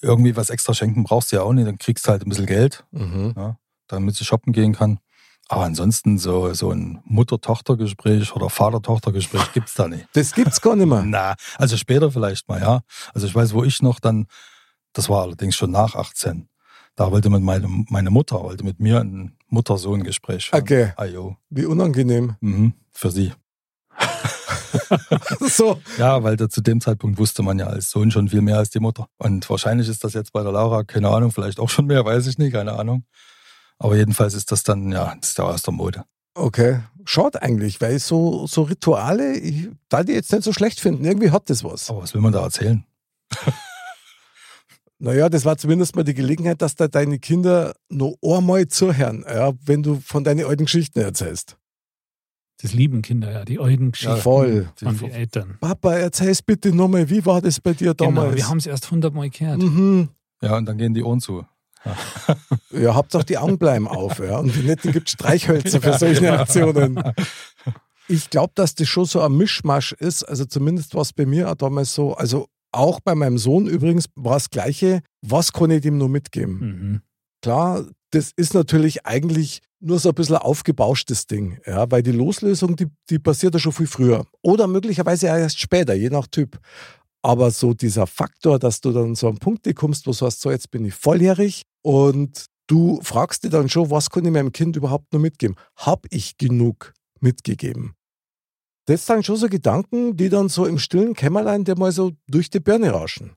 irgendwie was extra schenken brauchst du ja auch nicht. Dann kriegst du halt ein bisschen Geld, Mhm. damit sie shoppen gehen kann. Aber ansonsten so, so ein Mutter-Tochter-Gespräch oder Vater-Tochter-Gespräch gibt's da nicht. Das gibt's gar nicht mehr. Na, also später vielleicht mal, ja. Also ich weiß, wo ich noch dann, das war allerdings schon nach 18. Da wollte man meine, meine Mutter, wollte mit mir ein Mutter-Sohn-Gespräch. Okay. Ah, jo. Wie unangenehm. Mhm, für sie. so. Ja, weil da zu dem Zeitpunkt wusste man ja als Sohn schon viel mehr als die Mutter. Und wahrscheinlich ist das jetzt bei der Laura, keine Ahnung, vielleicht auch schon mehr, weiß ich nicht, keine Ahnung. Aber jedenfalls ist das dann, ja, das ist ja aus der Mode. Okay. Schaut eigentlich, weil so, so Rituale, ich, da die jetzt nicht so schlecht finden, irgendwie hat das was. Aber was will man da erzählen? Naja, das war zumindest mal die Gelegenheit, dass da deine Kinder noch einmal zuhören, ja, wenn du von deinen alten Geschichten erzählst. Das lieben Kinder, ja, die alten Geschichten voll. von den Eltern. Papa, erzähl's bitte nochmal, wie war das bei dir damals? Genau, wir haben es erst hundertmal gehört. mhm. Ja, und dann gehen die Ohren zu. Ja, Hauptsache die Augen bleiben auf, ja. Und wenn nicht, dann gibt Streichhölzer für solche Aktionen. Ich glaube, dass das schon so ein Mischmasch ist. Also zumindest war es bei mir auch damals so. Also auch bei meinem Sohn übrigens war das Gleiche. Was kann ich dem nur mitgeben? Mhm. Klar, das ist natürlich eigentlich nur so ein bisschen aufgebauschtes Ding, ja, weil die Loslösung, die, die passiert ja schon viel früher. Oder möglicherweise erst später, je nach Typ. Aber so dieser Faktor, dass du dann so an Punkte kommst, wo du sagst, so jetzt bin ich volljährig und du fragst dir dann schon, was kann ich meinem Kind überhaupt nur mitgeben? Hab ich genug mitgegeben? Das sind schon so Gedanken, die dann so im stillen Kämmerlein dir mal so durch die Birne rauschen.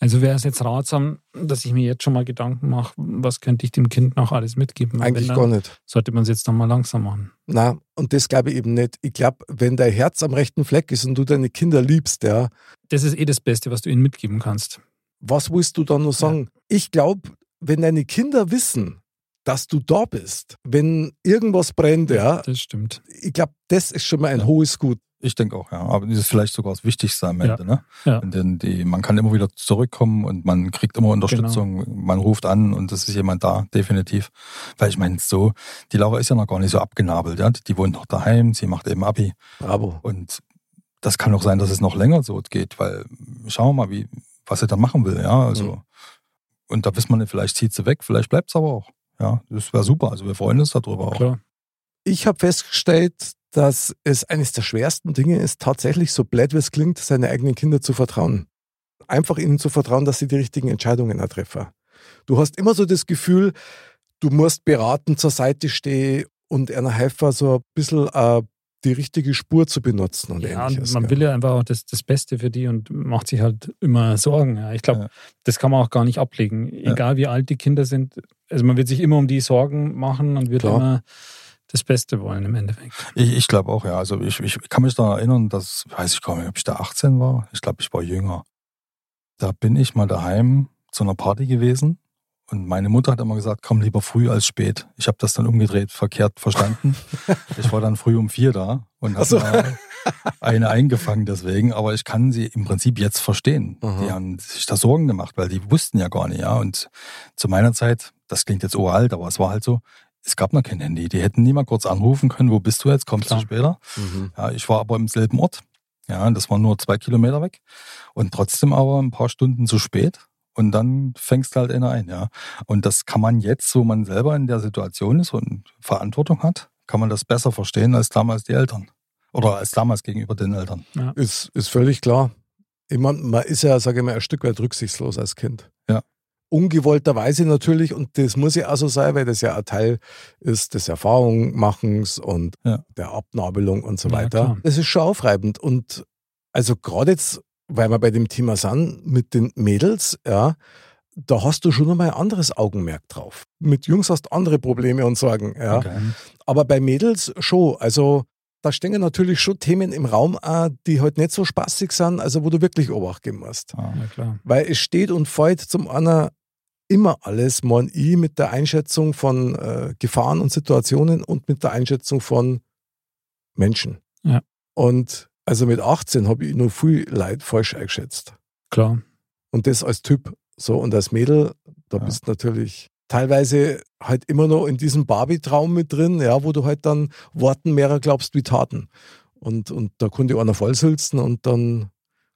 Also wäre es jetzt ratsam, dass ich mir jetzt schon mal Gedanken mache, was könnte ich dem Kind noch alles mitgeben? Eigentlich gar nicht. Sollte man es jetzt dann mal langsam machen. Na, und das glaube ich eben nicht. Ich glaube, wenn dein Herz am rechten Fleck ist und du deine Kinder liebst, ja, Das ist eh das Beste, was du ihnen mitgeben kannst. was willst du dann noch sagen? Ich glaube, wenn deine Kinder wissen, dass du da bist, wenn irgendwas brennt, ja, Das stimmt. ich glaube, das ist schon mal ein Ja. hohes Gut. Ich denke auch, ja. Aber das ist vielleicht sogar das Wichtigste am Ja. Ende, ne? Ja. Denn die, man kann immer wieder zurückkommen und man kriegt immer Unterstützung. Genau. Man ruft an und es ist jemand da, definitiv. Weil ich meine, so, die Laura ist ja noch gar nicht so abgenabelt, ja. Die wohnt noch daheim, sie macht eben Abi. Bravo. Und das kann auch sein, dass es noch länger so geht, weil schauen wir mal, wie, was sie dann machen will, ja. Also, Mhm. und da wissen wir nicht, vielleicht zieht sie weg, vielleicht bleibt es aber auch. Ja, das wäre super. Also wir freuen uns darüber auch. Klar. Ich habe festgestellt, dass es eines der schwersten Dinge ist, tatsächlich, so blöd wie es klingt, seine eigenen Kinder zu vertrauen. Einfach ihnen zu vertrauen, dass sie die richtigen Entscheidungen auch treffen. Du hast immer so das Gefühl, du musst beraten, zur Seite stehen und einer helfen, so ein bisschen äh, die richtige Spur zu benutzen und Ja, ähnliches. und man gell. will ja einfach auch das, das Beste für die und macht sich halt immer Sorgen. Ja, ich glaube, Ja. das kann man auch gar nicht ablegen. Egal wie alt die Kinder sind. Also man wird sich immer um die Sorgen machen und wird Klar. immer das Beste wollen im Endeffekt. Ich, ich glaube auch, ja. Also ich, ich kann mich daran erinnern, dass, weiß ich gar nicht, ob ich da 18 war. Ich glaube, ich war jünger. Da bin ich mal daheim zu einer Party gewesen und meine Mutter hat immer gesagt, komm lieber früh als spät. Ich habe das dann umgedreht, verkehrt verstanden. ich war dann früh um vier da und so. habe mal eine eingefangen deswegen, aber ich kann sie im Prinzip jetzt verstehen. Aha. Die haben sich da Sorgen gemacht, weil die wussten ja gar nicht, ja. Und zu meiner Zeit, das klingt jetzt uralt, aber es war halt so, es gab noch kein Handy. Die hätten nie mal kurz anrufen können, wo bist du jetzt, kommst Klar. du später? Mhm. Ja, ich war aber im selben Ort. Ja, das war nur zwei Kilometer weg. Und trotzdem aber ein paar Stunden zu spät. Und dann fängst halt einer ein, ja. Und das kann man jetzt, wo man selber in der Situation ist und Verantwortung hat, kann man das besser verstehen als damals die Eltern. Oder als damals gegenüber den Eltern. Ist, ist völlig klar. Ich mein, man ist ja, sage ich mal, ein Stück weit rücksichtslos als Kind. Ja. Ungewollterweise natürlich, und das muss ja auch so sein, weil das ja ein Teil ist des Erfahrungmachens und Ja. der Abnabelung und so Ja, weiter. klar. das ist schon aufreibend. Und also gerade jetzt, weil wir bei dem Thema sind, mit den Mädels, ja, da hast du schon nochmal ein anderes Augenmerk drauf. Mit Jungs hast du andere Probleme und Sorgen, ja. Okay. Aber bei Mädels schon. Also da stehen natürlich schon Themen im Raum, auch, die halt nicht so spaßig sind, also wo du wirklich Obacht geben musst. Ah. Ja, klar. Weil es steht und fällt zum einen immer alles, mein ich, mit der Einschätzung von äh, Gefahren und Situationen und mit der Einschätzung von Menschen. Ja. Und also mit 18 habe ich nur viel Leid falsch eingeschätzt. Klar. Und das als Typ. So, und als Mädel, da Ja. bist du natürlich teilweise halt immer noch in diesem Barbie-Traum mit drin, ja, wo du halt dann Worten mehrer glaubst wie Taten. Und, und da konnte ich einer vollsilzen und dann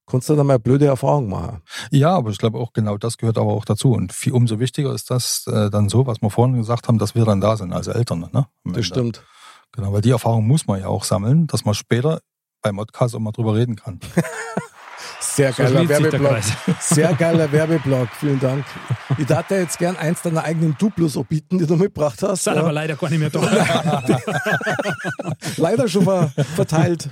kannst du dann mal blöde Erfahrung machen. Ja, aber ich glaube auch genau das gehört aber auch dazu. Und viel, umso wichtiger ist das äh, dann so, was wir vorhin gesagt haben, dass wir dann da sind als Eltern. Ne? Das stimmt. Genau, weil die Erfahrung muss man ja auch sammeln, dass man später beim Podcast auch mal drüber reden kann. Sehr So geiler Werbeblock. Sehr geiler Werbeblock. Vielen Dank. Ich dir jetzt gern eins deiner eigenen Duplos bieten, die du mitgebracht hast. Sind ja. aber leider gar nicht mehr da. leider schon ver verteilt.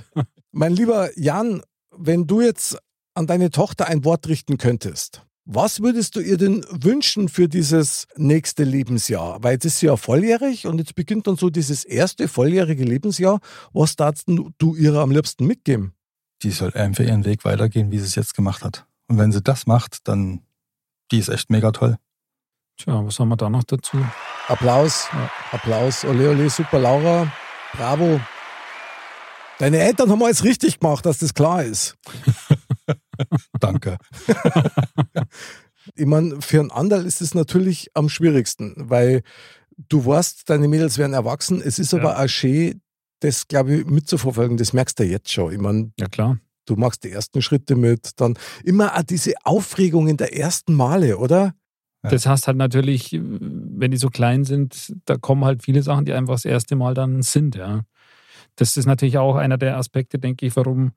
Mein lieber Jan, wenn du jetzt an deine Tochter ein Wort richten könntest, was würdest du ihr denn wünschen für dieses nächste Lebensjahr? Weil jetzt ist sie ja volljährig und jetzt beginnt dann so dieses erste volljährige Lebensjahr. Was darfst du ihr am liebsten mitgeben? Die soll einfach ihren Weg weitergehen, wie sie es jetzt gemacht hat. Und wenn sie das macht, dann die ist echt mega toll. Tja, was haben wir da noch dazu? Applaus, Ja. Applaus, ole ole, super Laura, bravo. Deine Eltern haben alles richtig gemacht, dass das klar ist. Danke. Ich meine, für einen Anderl ist es natürlich am schwierigsten, weil du weißt, deine Mädels werden erwachsen. Es ist Ja. aber auch schön, das, glaube ich, mitzuverfolgen. Das merkst du jetzt schon. Ich meine, Ja, klar. du machst die ersten Schritte mit, dann immer auch diese Aufregung in der ersten Male, oder? Das heißt halt natürlich, wenn die so klein sind, da kommen halt viele Sachen, die einfach das erste Mal dann sind, ja. Das ist natürlich auch einer der Aspekte, denke ich, warum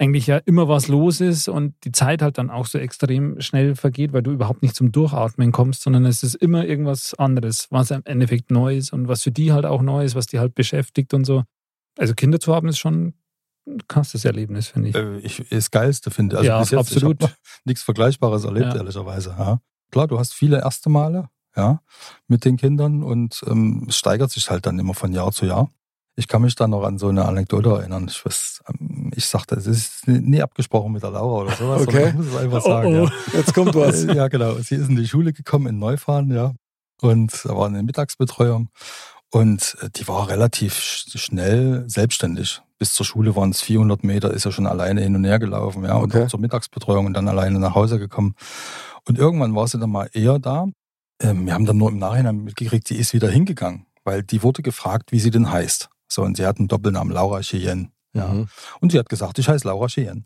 eigentlich ja immer was los ist und die Zeit halt dann auch so extrem schnell vergeht, weil du überhaupt nicht zum Durchatmen kommst, sondern es ist immer irgendwas anderes, was im Endeffekt neu ist und was für die halt auch neu ist, was die halt beschäftigt und so. Also Kinder zu haben ist schon krasses Erlebnis, finde ich. Äh, ich. Das Geilste finde ich. Also Ja, bis jetzt, absolut. Ich habe nichts Vergleichbares erlebt, Ja. ehrlicherweise. Ja. Klar, du hast viele erste Male ja, mit den Kindern und ähm, es steigert sich halt dann immer von Jahr zu Jahr. Ich kann mich da noch an so eine Anekdote erinnern. Ich, weiß, ähm, ich sagte, es ist nie abgesprochen mit der Laura oder sowas. Okay. Ich muss es einfach Oh, sagen. oh. Ja. Jetzt kommt was. Ja, genau. Sie ist in die Schule gekommen in Neufahren, ja. Und da war eine Mittagsbetreuung. Und äh, die war relativ sch- schnell selbstständig. Bis zur Schule waren es 400 Meter, ist er schon alleine hin und her gelaufen, ja. Und Okay. zur Mittagsbetreuung und dann alleine nach Hause gekommen. Und irgendwann war sie dann mal eher da. Ähm, wir haben dann nur im Nachhinein mitgekriegt, sie ist wieder hingegangen, weil die wurde gefragt, wie sie denn heißt. So, und sie hat einen Doppelnamen, Laura Cheyenne. Ja. Mhm. Und sie hat gesagt, ich heiße Laura Cheyenne.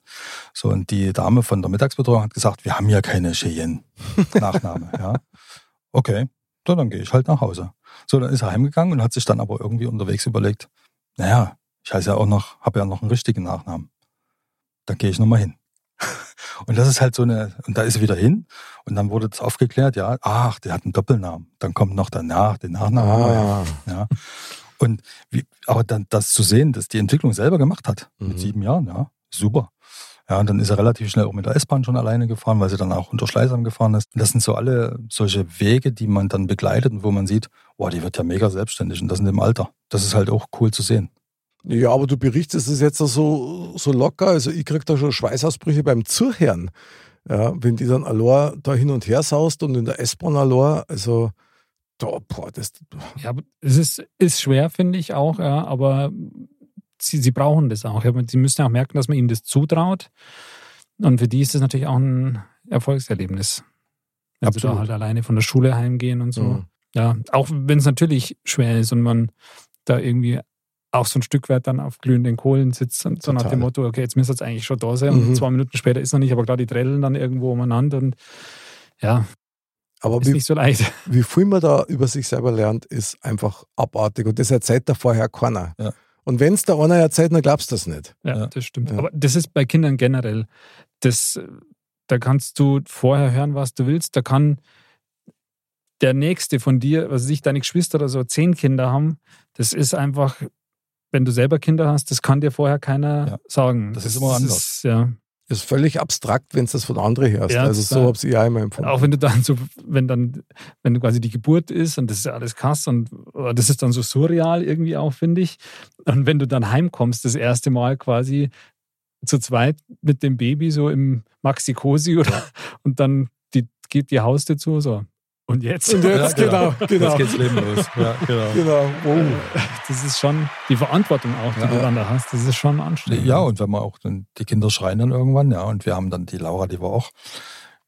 So, und die Dame von der Mittagsbetreuung hat gesagt, wir haben ja keine Cheyenne-Nachname. ja. Okay, so, dann gehe ich halt nach Hause. So, dann ist er heimgegangen und hat sich dann aber irgendwie unterwegs überlegt, naja, ich heiße ja auch noch, habe ja noch einen richtigen Nachnamen. Dann gehe ich nochmal hin. Und das ist halt so eine, und da ist sie wieder hin und dann wurde das aufgeklärt, ja, ach, der hat einen Doppelnamen. Dann kommt noch danach den Nachnamen. Ah, Ja. Und wie, aber dann das zu sehen, dass die Entwicklung selber gemacht hat, Mhm. mit sieben Jahren, ja, super. Ja, und dann ist er relativ schnell auch mit der S-Bahn schon alleine gefahren, weil sie dann auch unter Schleißheim gefahren ist. Und das sind so alle solche Wege, die man dann begleitet und wo man sieht, boah, die wird ja mega selbstständig und das in dem Alter. Das ist halt auch cool zu sehen. Ja, aber du berichtest es jetzt so, so locker. Also ich krieg da schon Schweißausbrüche beim Zuhören. Ja, wenn die dann allein da hin und her saust und in der S-Bahn allein, also da, boah, das, Ja, es ist, ist schwer, finde ich auch, ja, aber sie, sie brauchen das auch. Sie müssen ja auch merken, dass man ihnen das zutraut. Und für die ist das natürlich auch ein Erfolgserlebnis. Wenn sie da Absolut. halt alleine von der Schule heimgehen und so. Mhm. Ja, auch wenn es natürlich schwer ist und man da irgendwie auch so ein Stück weit dann auf glühenden Kohlen sitzt und so nach Total. dem Motto, okay, jetzt müsste es eigentlich schon da sein und Mhm. zwei Minuten später ist noch nicht, aber klar, die trellen dann irgendwo umeinander und ja, aber ist wie, nicht so leicht. wie viel man da über sich selber lernt, ist einfach abartig. Und das erzählt da vorher keiner. Ja. Und wenn es da einer erzählt, dann glaubst du das nicht. Ja, Ja. das stimmt. Ja. Aber das ist bei Kindern generell. Das, da kannst du vorher hören, was du willst. Da kann der Nächste von dir, was weiß ich, deine Geschwister oder so, zehn Kinder haben. Das ist einfach, wenn du selber Kinder hast, das kann dir vorher keiner Ja. sagen. Das ist immer anders. Ist, ja. Ist völlig abstrakt, wenn du das von anderen hörst. Ja, also so habe ich auch immer empfunden. Auch wenn du dann so, wenn dann, wenn quasi die Geburt ist und das ist ja alles krass und oh, das ist dann so surreal irgendwie auch, finde ich. Und wenn du dann heimkommst, das erste Mal quasi zu zweit mit dem Baby so im Maxi-Cosi oder und dann die, geht die Haustür zu, so. Und jetzt? Und jetzt, genau, genau. Jetzt geht's Leben los. Ja, genau. Genau. Oh. Das ist schon die Verantwortung auch, die Ja. du dann da hast. Das ist schon anstrengend. Ja, und wenn man auch dann, die Kinder schreien dann irgendwann, ja, und wir haben dann die Laura, die war auch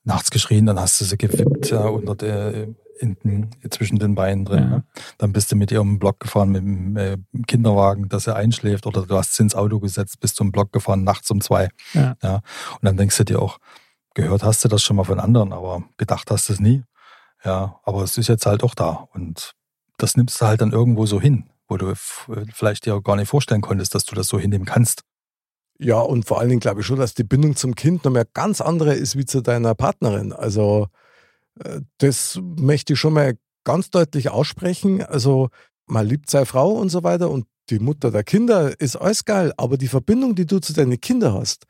nachts geschrien, dann hast du sie gewippt ja, unter der, in, den- zwischen den Beinen drin. Ja. Ne? Dann bist du mit ihr um den Block gefahren mit dem äh, Kinderwagen, dass er einschläft, oder du hast sie ins Auto gesetzt, bist zum Block gefahren, nachts um zwei. Ja. Und dann denkst du dir auch, gehört hast du das schon mal von anderen, aber gedacht hast du es nie. Ja, aber es ist jetzt halt auch da. Und das nimmst du halt dann irgendwo so hin, wo du vielleicht dir auch gar nicht vorstellen konntest, dass du das so hinnehmen kannst. Ja, und vor allen Dingen glaube ich schon, dass die Bindung zum Kind noch mehr ganz andere ist wie zu deiner Partnerin. Also äh, das möchte ich schon mal ganz deutlich aussprechen. Also man liebt seine Frau und so weiter und die Mutter der Kinder ist alles geil, aber die Verbindung, die du zu deinen Kindern hast,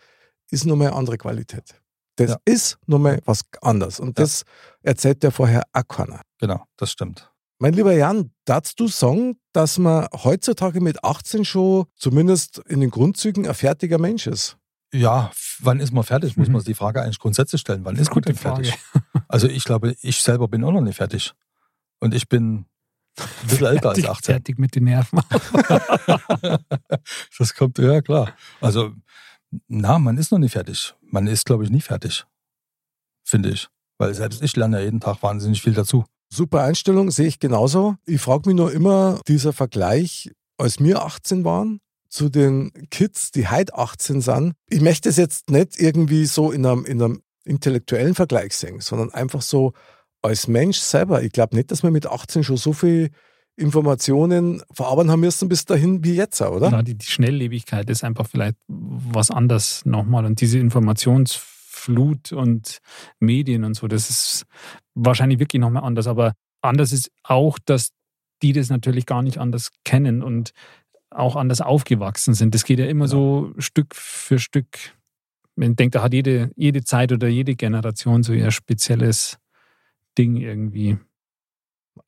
ist nochmal eine andere Qualität. Das Ja. ist nochmal was anderes und Ja. das erzählt ja vorher auch keiner. Genau, das stimmt. Mein lieber Jan, darfst du sagen, dass man heutzutage mit 18 schon zumindest in den Grundzügen ein fertiger Mensch ist? Ja, wann ist man fertig? Muss Mhm. man sich die Frage eigentlich grundsätzlich stellen. Wann ist man Gute denn fertig? Also ich glaube, ich selber bin auch noch nicht fertig. Und ich bin ein bisschen älter als Fertig, 18. fertig mit den Nerven. Das kommt, ja klar. Also, na, man ist noch nicht fertig. Man ist, glaube ich, nie fertig. Finde ich. Weil selbst ich lerne ja jeden Tag wahnsinnig viel dazu. Super Einstellung, sehe ich genauso. Ich frage mich nur immer, dieser Vergleich, als wir 18 waren, zu den Kids, die heute 18 sind. Ich möchte es jetzt nicht irgendwie so in einem, in einem intellektuellen Vergleich sehen, sondern einfach so als Mensch selber. Ich glaube nicht, dass wir mit 18 schon so viel Informationen verarbeiten haben müssen bis dahin wie jetzt, oder? Ja, die, die Schnelllebigkeit ist einfach vielleicht was anderes nochmal. Und diese Informationsflut und Medien und so, das ist wahrscheinlich wirklich nochmal anders. Aber anders ist auch, dass die das natürlich gar nicht anders kennen und auch anders aufgewachsen sind. Das geht ja immer ja. so Stück für Stück. Man denkt, da hat jede, jede Zeit oder jede Generation so ihr spezielles Ding irgendwie.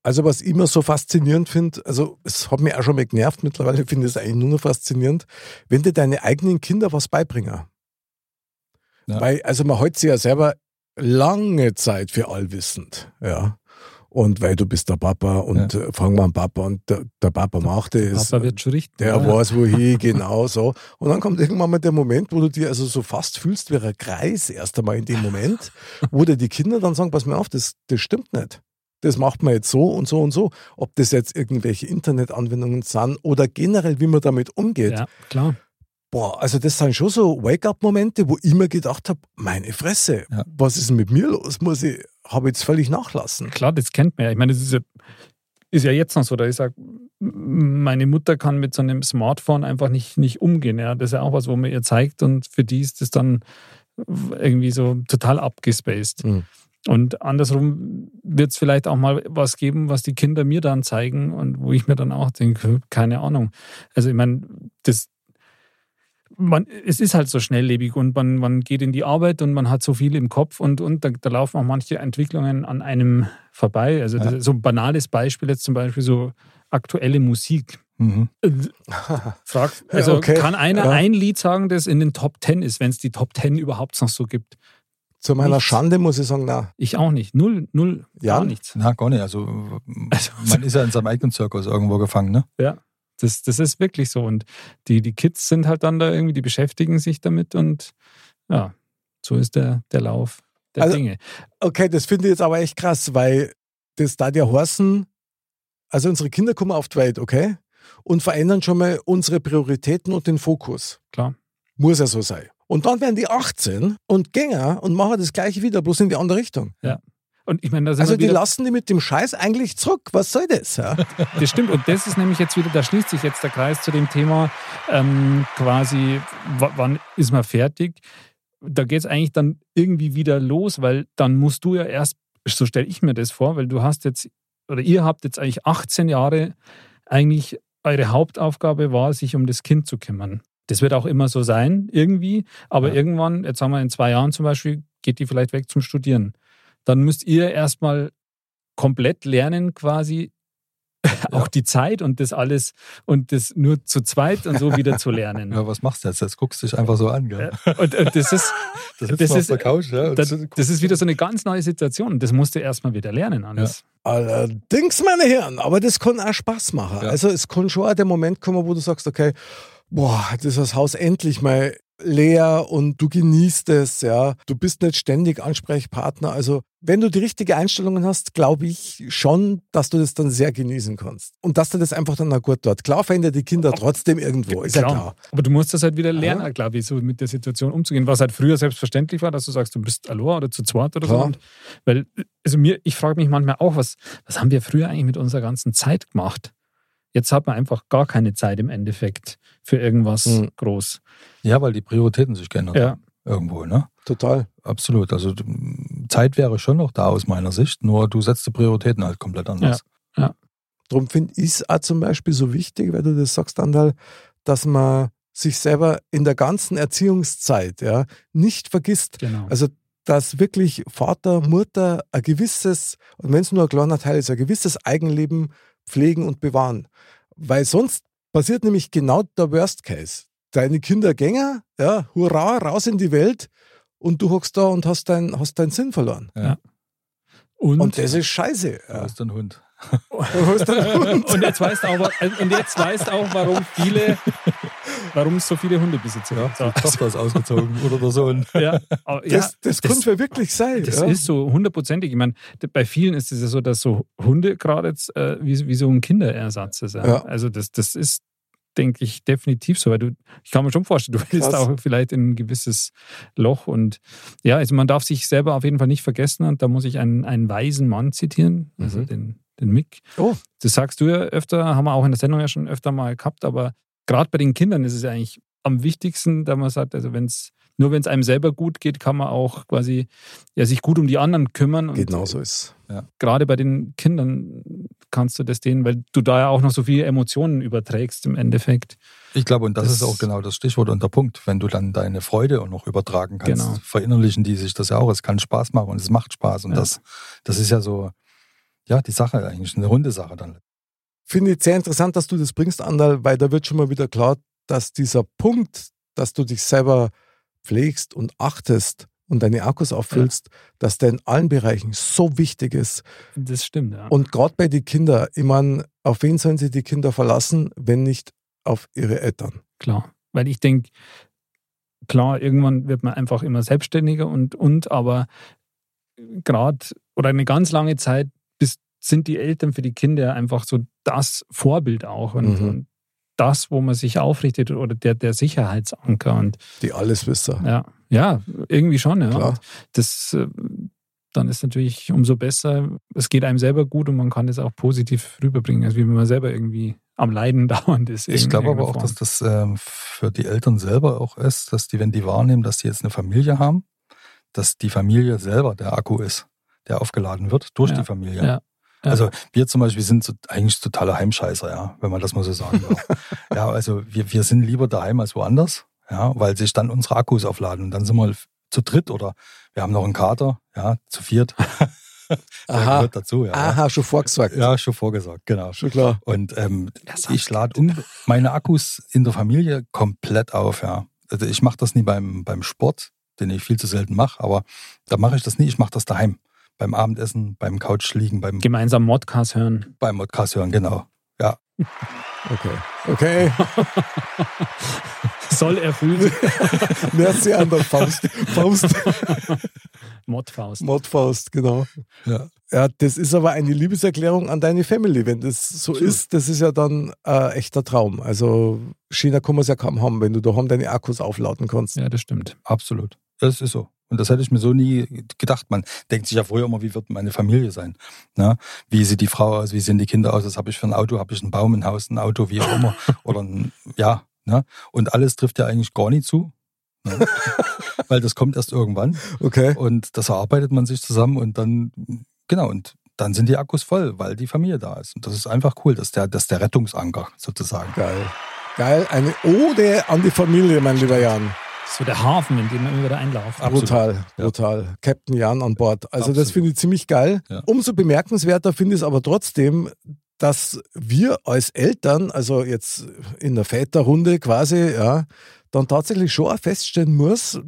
Also, was ich immer so faszinierend finde, also es hat mich auch schon mal genervt, mittlerweile finde ich es eigentlich nur noch faszinierend, wenn dir deine eigenen Kinder was beibringen. Ja. Weil, also man hält sich ja selber lange Zeit für allwissend, ja. Und weil du bist der Papa und ja. fragen wir an Papa und der, der Papa macht es. Papa wird schon richtig. Der ja. weiß wohin, genau so. Und dann kommt irgendwann mal der Moment, wo du dir also so fast fühlst wie ein Kreis, erst einmal in dem Moment, wo dir die Kinder dann sagen, pass mir auf, das, das stimmt nicht. Das macht man jetzt so und so und so. Ob das jetzt irgendwelche Internetanwendungen sind oder generell, wie man damit umgeht. Ja, klar. Boah, also das sind schon so Wake-up-Momente, wo ich mir gedacht habe, meine Fresse, ja. was ist denn mit mir los? Muss ich, habe ich jetzt völlig nachlassen. Klar, das kennt man ja. Ich meine, das ist ja, ist ja jetzt noch so, da ich sage, meine Mutter kann mit so einem Smartphone einfach nicht, nicht umgehen. Ja. Das ist ja auch was, wo man ihr zeigt und für die ist das dann irgendwie so total abgespaced. Mhm. Und andersrum wird es vielleicht auch mal was geben, was die Kinder mir dann zeigen und wo ich mir dann auch denke, keine Ahnung. Also ich meine, das, man, es ist halt so schnelllebig und man, man geht in die Arbeit und man hat so viel im Kopf und, und da, da laufen auch manche Entwicklungen an einem vorbei. Also ja. so ein banales Beispiel jetzt zum Beispiel so aktuelle Musik. Mhm. Frag, also okay. kann einer ja. ein Lied sagen, das in den Top Ten ist, wenn es die Top Ten überhaupt noch so gibt? Zu meiner nichts. Schande muss ich sagen, na. Ich auch nicht. Null, null, ja? gar nichts. Na, gar nicht. Also, also man ist ja in seinem eigenen Zirkus irgendwo gefangen, ne? Ja. Das, das ist wirklich so. Und die, die Kids sind halt dann da irgendwie, die beschäftigen sich damit und ja, so ist der, der Lauf der also, Dinge. Okay, das finde ich jetzt aber echt krass, weil das da ja Horsen, also unsere Kinder kommen auf die Welt, okay? Und verändern schon mal unsere Prioritäten und den Fokus. Klar. Muss ja so sein. Und dann werden die 18 und Gänger und machen das gleiche wieder, bloß in die andere Richtung. Ja. Und ich meine, also die lassen die mit dem Scheiß eigentlich zurück. Was soll das? Ja? das stimmt. Und das ist nämlich jetzt wieder, da schließt sich jetzt der Kreis zu dem Thema ähm, quasi, wann ist man fertig? Da geht es eigentlich dann irgendwie wieder los, weil dann musst du ja erst, so stelle ich mir das vor, weil du hast jetzt, oder ihr habt jetzt eigentlich 18 Jahre eigentlich eure Hauptaufgabe war, sich um das Kind zu kümmern. Das wird auch immer so sein, irgendwie. Aber ja. irgendwann, jetzt sagen wir in zwei Jahren zum Beispiel, geht die vielleicht weg zum Studieren dann müsst ihr erstmal komplett lernen, quasi auch ja. die Zeit und das alles und das nur zu zweit und so wieder zu lernen. Ja, was machst du jetzt? Jetzt guckst du dich einfach so an. Gell? Und, und das ist, das, das ist, Couch, ja, das, das, ist wieder so eine ganz neue Situation. Das musst du erstmal wieder lernen, alles. Allerdings, meine Herren, aber das kann auch Spaß machen. Also es kann schon auch der Moment kommen, wo du sagst, okay, boah, das ist das Haus endlich mal leer und du genießt es, ja. Du bist nicht ständig Ansprechpartner. Also, wenn du die richtige Einstellungen hast, glaube ich schon, dass du das dann sehr genießen kannst. Und dass du das einfach dann auch gut dort. Klar verändert die Kinder trotzdem irgendwo, ist klar. ja klar. Aber du musst das halt wieder lernen, ja. glaube ich, so mit der Situation umzugehen. Was halt früher selbstverständlich war, dass du sagst, du bist allein oder zu zweit oder klar. so. Und, weil, also mir, ich frage mich manchmal auch, was, was haben wir früher eigentlich mit unserer ganzen Zeit gemacht? Jetzt hat man einfach gar keine Zeit im Endeffekt für irgendwas mhm. groß. Ja, weil die Prioritäten sich geändert ja. haben. Irgendwo, ne? Total. Absolut. Also Zeit wäre schon noch da aus meiner Sicht, nur du setzt die Prioritäten halt komplett anders. Ja. ja. Darum finde ich es auch zum Beispiel so wichtig, weil du das sagst, Andal, dass man sich selber in der ganzen Erziehungszeit ja, nicht vergisst. Genau. Also dass wirklich Vater, Mutter ein gewisses, und wenn es nur ein kleiner Teil ist, ein gewisses Eigenleben pflegen und bewahren. Weil sonst passiert nämlich genau der Worst Case. Deine Kinder gänger, ja, hurra, raus in die Welt und du hockst da und hast, dein, hast deinen Sinn verloren. Ja. Und, und, das ist scheiße. Ja. Du hast einen Hund. und jetzt weißt auch, und jetzt weißt auch, warum viele, warum es so viele Hundebesitzer gibt. Ja, die Tochter ist ausgezogen oder der Sohn. Ja, aber, das, ja, das, das könnte wirklich sein. Das ja. ist so hundertprozentig. Ich meine, bei vielen ist es ja so, dass so Hunde gerade jetzt äh, wie, wie so ein Kinderersatz ist. Ja. Also das, das ist denke ich, definitiv so. Weil du, ich kann mir schon vorstellen, du willst auch vielleicht in ein gewisses Loch. Und ja, also man darf sich selber auf jeden Fall nicht vergessen. Und da muss ich einen, einen weisen Mann zitieren, also mhm. den, den Mick. Oh. Das sagst du ja öfter, haben wir auch in der Sendung ja schon öfter mal gehabt. Aber gerade bei den Kindern ist es ja eigentlich am wichtigsten, da man sagt, also wenn es nur wenn es einem selber gut geht, kann man auch quasi ja, sich gut um die anderen kümmern. Genau so ist. Ja. Gerade bei den Kindern kannst du das denen, weil du da ja auch noch so viele Emotionen überträgst im Endeffekt. Ich glaube, und das, das ist auch genau das Stichwort und der Punkt. Wenn du dann deine Freude auch noch übertragen kannst, genau. verinnerlichen die sich das ja auch. Es kann Spaß machen und es macht Spaß. Und ja. das, das ist ja so, ja, die Sache eigentlich, eine runde Sache dann. Finde ich sehr interessant, dass du das bringst, Andal, weil da wird schon mal wieder klar, dass dieser Punkt, dass du dich selber pflegst und achtest und deine Akkus auffüllst, ja. dass der in allen Bereichen so wichtig ist. Das stimmt, ja. Und gerade bei den Kindern, ich meine, auf wen sollen sie die Kinder verlassen, wenn nicht auf ihre Eltern? Klar, weil ich denke, klar, irgendwann wird man einfach immer selbstständiger und, und aber gerade oder eine ganz lange Zeit sind die Eltern für die Kinder einfach so das Vorbild auch und, mhm. und das, wo man sich aufrichtet oder der, der Sicherheitsanker. Und, die Alleswisser. Ja, ja, irgendwie schon. Ja. Klar. Das, äh, dann ist natürlich umso besser. Es geht einem selber gut und man kann das auch positiv rüberbringen, als wenn man selber irgendwie am Leiden dauernd ist. Ich glaube aber auch, Form. dass das ähm, für die Eltern selber auch ist, dass die, wenn die wahrnehmen, dass die jetzt eine Familie haben, dass die Familie selber der Akku ist, der aufgeladen wird durch ja. die Familie. Ja. Ja. Also wir zum Beispiel sind so, eigentlich totale Heimscheißer, ja, wenn man das mal so sagen darf. ja, also wir, wir sind lieber daheim als woanders, ja, weil sich dann unsere Akkus aufladen und dann sind wir zu dritt oder wir haben noch einen Kater, ja, zu viert. Aha. gehört dazu, ja. Aha, schon vorgesagt. Ja, schon vorgesagt, genau. Schon klar. Und ähm, ich lade meine Akkus in der Familie komplett auf, ja. Also ich mache das nie beim, beim Sport, den ich viel zu selten mache, aber da mache ich das nie, ich mache das daheim beim Abendessen, beim Couch liegen, beim gemeinsam Modcast hören. Beim Modcast hören, genau. Ja. Okay. Okay. Soll erfüllt. Merci an der Faust. Faust. Modfaust. Modfaust, genau. Ja. ja, das ist aber eine Liebeserklärung an deine Family. Wenn das so True. ist, das ist ja dann ein echter Traum. Also, China kann man es ja kaum haben, wenn du daheim deine Akkus aufladen kannst. Ja, das stimmt. Absolut. Das ist so. Und das hätte ich mir so nie gedacht. Man denkt sich ja früher immer, wie wird meine Familie sein? Ne? Wie sieht die Frau aus? Wie sehen die Kinder aus? Was habe ich für ein Auto? Habe ich einen Baum, ein Haus, ein Auto, wie auch immer? Oder ein, ja. Ne? Und alles trifft ja eigentlich gar nicht zu. Ne? Weil das kommt erst irgendwann. Okay. Und das erarbeitet man sich zusammen und dann, genau, und dann sind die Akkus voll, weil die Familie da ist. Und das ist einfach cool. Das ist der, das ist der Rettungsanker sozusagen. Geil. Geil. Eine Ode an die Familie, mein lieber Jan. So der Hafen, in dem man immer wieder einlaufen. Brutal, brutal. Ja. Captain Jan an Bord. Also Absolut. das finde ich ziemlich geil. Ja. Umso bemerkenswerter finde ich es aber trotzdem, dass wir als Eltern, also jetzt in der Väterrunde quasi, ja, dann tatsächlich schon auch feststellen muss,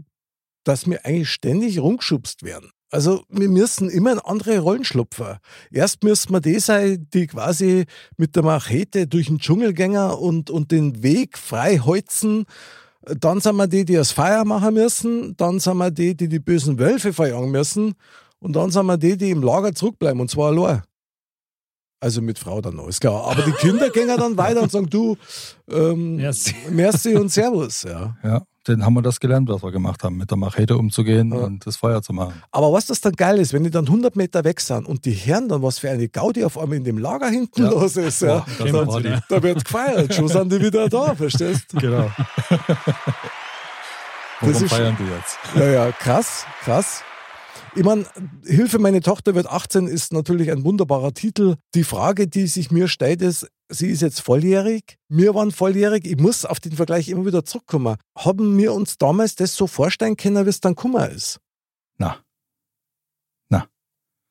dass wir eigentlich ständig rumgeschubst werden. Also wir müssen immer in andere Rollen schlupfen. Erst müssen wir die sein, die quasi mit der Machete durch den Dschungel gehen und, und den Weg frei holzen dann sind wir die, die das Feuer machen müssen. Dann sind wir die, die die bösen Wölfe verjagen müssen. Und dann sind wir die, die im Lager zurückbleiben. Und zwar allein. Also mit Frau dann noch, ist klar. Aber die Kinder gehen dann weiter und sagen, du, ähm, merci. merci und Servus. Ja. ja den haben wir das gelernt, was wir gemacht haben, mit der Machete umzugehen ja. und das Feuer zu machen. Aber was das dann geil ist, wenn die dann 100 Meter weg sind und die hören dann, was für eine Gaudi auf einmal in dem Lager hinten ja. los ist, ja, Boah, dann, da wird gefeiert, schon sind die wieder da, verstehst du? Genau. das ist, feiern die jetzt? Ja, ja, krass, krass. Ich meine, Hilfe, meine Tochter wird 18 ist natürlich ein wunderbarer Titel. Die Frage, die sich mir stellt, ist, sie ist jetzt volljährig, wir waren volljährig, ich muss auf den Vergleich immer wieder zurückkommen. Haben wir uns damals das so vorstellen können, wie es dann kummer ist? Na. Na.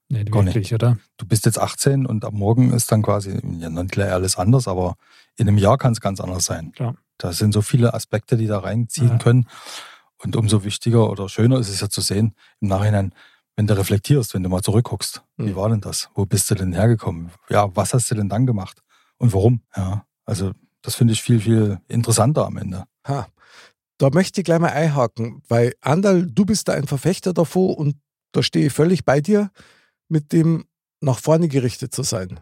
Nicht Gar wirklich, nicht. oder? Du bist jetzt 18 und ab morgen ist dann quasi, ja, nicht gleich alles anders, aber in einem Jahr kann es ganz anders sein. Klar. Da sind so viele Aspekte, die da reinziehen ja. können. Und umso wichtiger oder schöner ist es ja zu sehen, im Nachhinein, wenn du reflektierst, wenn du mal zurückguckst, mhm. wie war denn das? Wo bist du denn hergekommen? Ja, was hast du denn dann gemacht? Und warum? Ja, also das finde ich viel, viel interessanter am Ende. Ha. Da möchte ich gleich mal einhaken, weil Andal, du bist da ein Verfechter davor und da stehe ich völlig bei dir, mit dem nach vorne gerichtet zu sein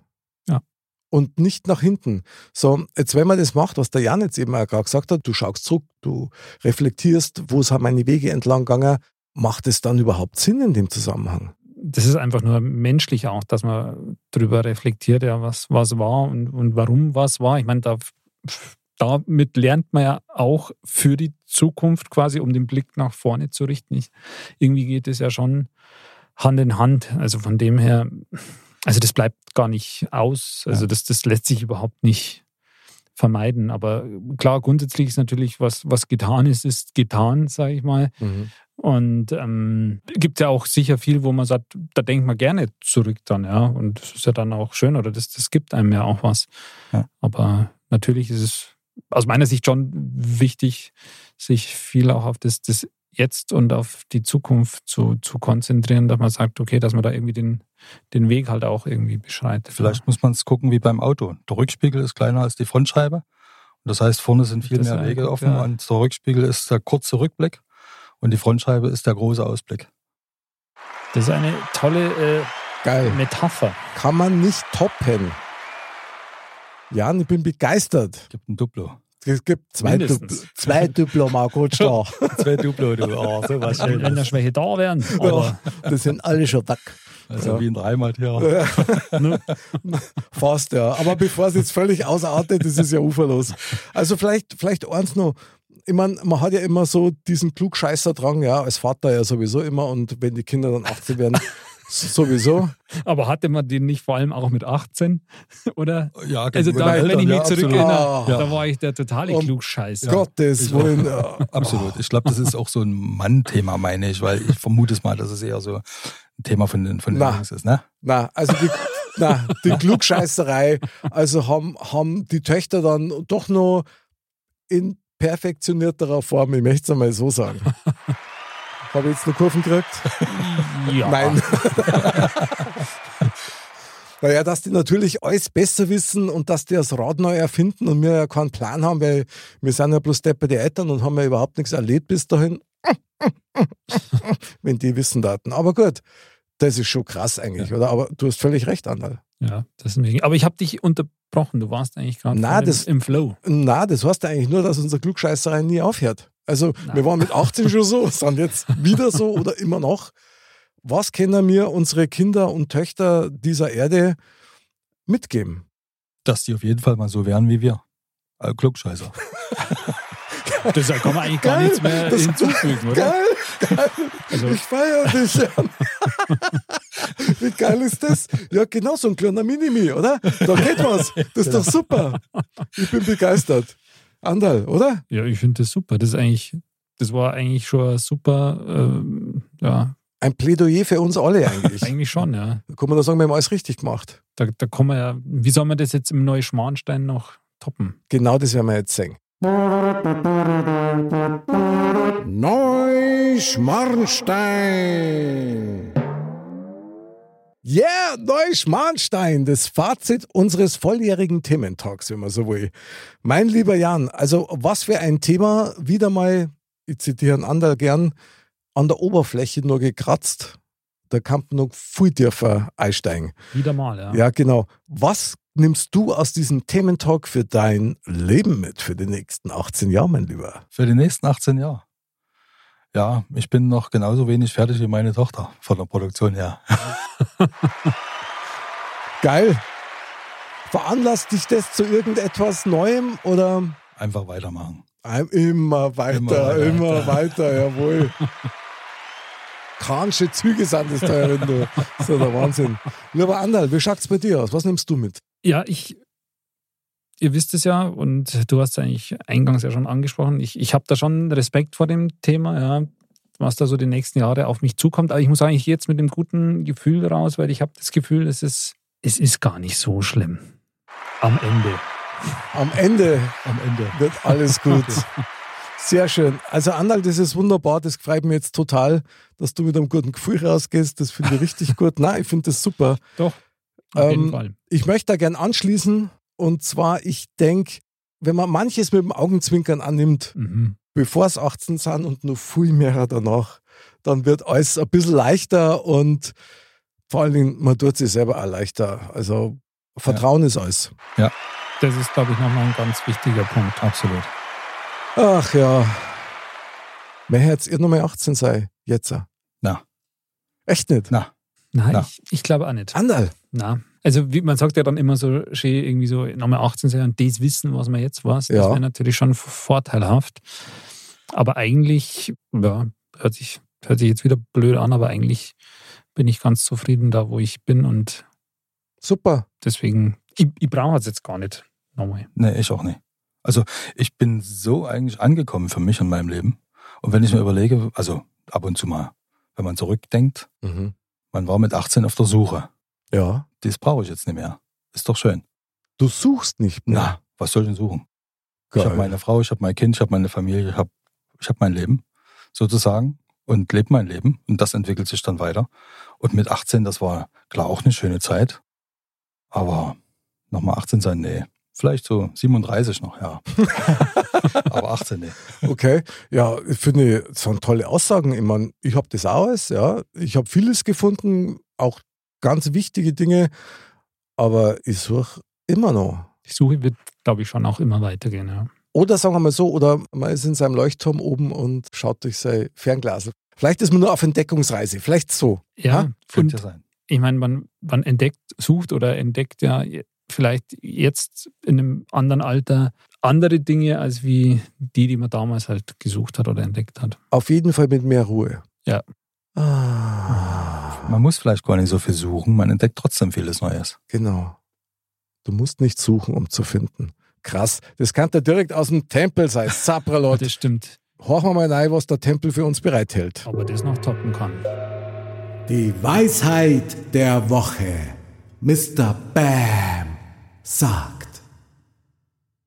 und nicht nach hinten. So, jetzt wenn man das macht, was der Jan jetzt eben auch gerade gesagt hat, du schaust zurück, du reflektierst, wo sind meine Wege entlang gegangen, macht es dann überhaupt Sinn in dem Zusammenhang? Das ist einfach nur menschlich auch, dass man darüber reflektiert, ja, was, was war und, und warum was war. Ich meine, da, damit lernt man ja auch für die Zukunft quasi, um den Blick nach vorne zu richten. Ich, irgendwie geht es ja schon Hand in Hand. Also von dem her, also das bleibt gar nicht aus. Also das, das lässt sich überhaupt nicht vermeiden. Aber klar, grundsätzlich ist natürlich, was, was getan ist, ist getan, sage ich mal. Mhm. Und ähm, gibt ja auch sicher viel, wo man sagt, da denkt man gerne zurück dann, ja. Und das ist ja dann auch schön oder das, das gibt einem ja auch was. Ja. Aber natürlich ist es aus meiner Sicht schon wichtig, sich viel auch auf das, das Jetzt und auf die Zukunft zu, zu konzentrieren, dass man sagt, okay, dass man da irgendwie den, den Weg halt auch irgendwie beschreitet. Vielleicht muss man es gucken wie beim Auto. Der Rückspiegel ist kleiner als die Frontscheibe. Und das heißt, vorne sind viel das mehr Wege offen ja. und der Rückspiegel ist der kurze Rückblick und die Frontscheibe ist der große Ausblick. Das ist eine tolle äh, Geil. Metapher. Kann man nicht toppen. Jan, ich bin begeistert. Gibt ein Duplo. Es gibt zwei, Duplo, zwei Duplo, Marco da. zwei Duplo, du. Oh, so was schön. Wenn da welche da wären. Ja, das sind alle schon weg. Also ja. wie ein Dreimaltier. Fast, ja. Aber bevor es jetzt völlig ausartet, das ist ja uferlos. Also vielleicht, vielleicht eins noch. Ich meine, man hat ja immer so diesen Klugscheißer-Drang, ja, als Vater ja sowieso immer. Und wenn die Kinder dann 18 werden, Sowieso. Aber hatte man den nicht vor allem auch mit 18? Oder? Ja, also da, wenn ich mich ja, zurückerinnere, ja. da war ich der totale um Klugscheißer. Gottes Willen. Ja. Absolut. Ich glaube, das ist auch so ein Mann-Thema, meine ich, weil ich vermute es mal, dass es eher so ein Thema von den, von den Jungs ist, ne? Na, also die, na, die Klugscheißerei, also haben, haben die Töchter dann doch noch in perfektionierterer Form, ich möchte es einmal so sagen. Habe ich jetzt eine Kurven gekriegt? Ja. Nein. naja, dass die natürlich alles besser wissen und dass die das Rad neu erfinden und wir ja keinen Plan haben, weil wir sind ja bloß Deppe die Eltern und haben ja überhaupt nichts erlebt bis dahin. Wenn die wissen daten. Aber gut, das ist schon krass eigentlich, ja. oder? Aber du hast völlig recht, Andal. Ja, das ist Aber ich habe dich unterbrochen. Du warst eigentlich gerade im Flow. Na, das heißt eigentlich nur, dass unser Klugscheißerei nie aufhört. Also Nein. wir waren mit 18 schon so, sind jetzt wieder so oder immer noch. Was können wir unsere Kinder und Töchter dieser Erde mitgeben? Dass die auf jeden Fall mal so werden wie wir. Äh, Klugscheißer. das kann man eigentlich gar geil, nichts mehr hinzufügen, oder? Geil, geil. Also. Ich feiere dich. Wie geil ist das? Ja, genau, so ein kleiner Minimi, oder? Da geht was. Das ist doch super. Ich bin begeistert. Andal, oder? Ja, ich finde das super. Das ist eigentlich, das war eigentlich schon super, äh, ja. Ein Plädoyer für uns alle eigentlich. eigentlich schon, ja. Da kann man da sagen, wir haben alles richtig gemacht. Da, da kann man ja, wie soll man das jetzt im Neuschmarnstein noch toppen? Genau das werden wir jetzt sehen. Neuschmarnstein. Yeah, Neuschmarnstein, das Fazit unseres volljährigen Thementalks, wenn man so will. Mein lieber Jan, also was für ein Thema, wieder mal, ich zitiere einen anderen gern, an der Oberfläche nur gekratzt. Da kann man noch viel tiefer einsteigen. Wieder mal, ja. Ja, genau. Was nimmst du aus diesem Thementalk für dein Leben mit für die nächsten 18 Jahre, mein Lieber? Für die nächsten 18 Jahre? Ja, ich bin noch genauso wenig fertig wie meine Tochter von der Produktion her. Geil. Veranlasst dich das zu irgendetwas Neuem oder? Einfach weitermachen. Immer weiter, immer weiter, immer weiter jawohl. Kransche Züge sind das da, wenn du. Das ist der Wahnsinn. Lieber Andal, wie schaut es bei dir aus? Was nimmst du mit? Ja, ich, ihr wisst es ja und du hast es eigentlich eingangs ja schon angesprochen. Ich, ich habe da schon Respekt vor dem Thema, ja, was da so die nächsten Jahre auf mich zukommt. Aber ich muss sagen, ich gehe jetzt mit einem guten Gefühl raus, weil ich habe das Gefühl, es ist, es ist gar nicht so schlimm. Am Ende. Am Ende, Am Ende wird alles gut. Sehr schön. Also Andal, das ist wunderbar. Das freut mich jetzt total, dass du mit einem guten Gefühl rausgehst. Das finde ich richtig gut. Nein, ich finde das super. Doch, auf jeden ähm, Fall. Ich möchte da gern anschließen. Und zwar, ich denke, wenn man manches mit dem Augenzwinkern annimmt, mhm. bevor es 18 sind und noch viel mehr danach, dann wird alles ein bisschen leichter und vor allen Dingen, man tut sich selber auch leichter. Also Vertrauen ja. ist alles. Ja. Das ist, glaube ich, nochmal ein ganz wichtiger Punkt. Absolut. Ach ja. Mehr jetzt ihr nochmal 18 sei, jetzt. Na. Echt nicht? Na. Nein, Na. Ich, ich glaube auch nicht. Andal. Na. Also wie man sagt ja dann immer so schön irgendwie so nochmal 18 sein und das wissen, was man jetzt weiß. Das ja. wäre natürlich schon vorteilhaft. Aber eigentlich, ja, hört sich, hört sich jetzt wieder blöd an, aber eigentlich bin ich ganz zufrieden da, wo ich bin und Super. deswegen, ich, ich brauche es jetzt gar nicht nochmal. Nee, ich auch nicht. Also ich bin so eigentlich angekommen für mich in meinem Leben. Und wenn ich mir überlege, also ab und zu mal, wenn man zurückdenkt, Mhm. man war mit 18 auf der Suche. Ja. Das brauche ich jetzt nicht mehr. Ist doch schön. Du suchst nicht mehr. Na, was soll ich denn suchen? Geil. Ich habe meine Frau, ich habe mein Kind, ich habe meine Familie, ich habe ich hab mein Leben sozusagen und lebe mein Leben und das entwickelt sich dann weiter. Und mit 18, das war klar auch eine schöne Zeit, aber nochmal 18 sein, nee. Vielleicht so 37 noch, ja. aber 18, nee. Okay, ja, ich finde, das sind tolle Aussagen. Ich meine, ich habe das alles, ja. Ich habe vieles gefunden, auch ganz wichtige Dinge, aber ich suche immer noch. Die Suche wird, glaube ich, schon auch immer weitergehen. Ja. Oder sagen wir mal so, oder man ist in seinem Leuchtturm oben und schaut durch sein Fernglas. Vielleicht ist man nur auf Entdeckungsreise, vielleicht so. Ja, Könnte und ja sein. ich meine, man, man entdeckt, sucht oder entdeckt ja vielleicht jetzt in einem anderen Alter andere Dinge, als wie die, die man damals halt gesucht hat oder entdeckt hat. Auf jeden Fall mit mehr Ruhe. Ja. Ah, Man muss vielleicht gar nicht so viel suchen, man entdeckt trotzdem vieles Neues. genau. Du musst nicht suchen, um zu finden. Krass. Das kann der direkt aus dem Tempel sein. Zapralot. Das stimmt. Horchen wir mal rein, was der Tempel für uns bereithält. Aber das noch toppen kann. Die Weisheit der Woche. Mr. Bam sagt.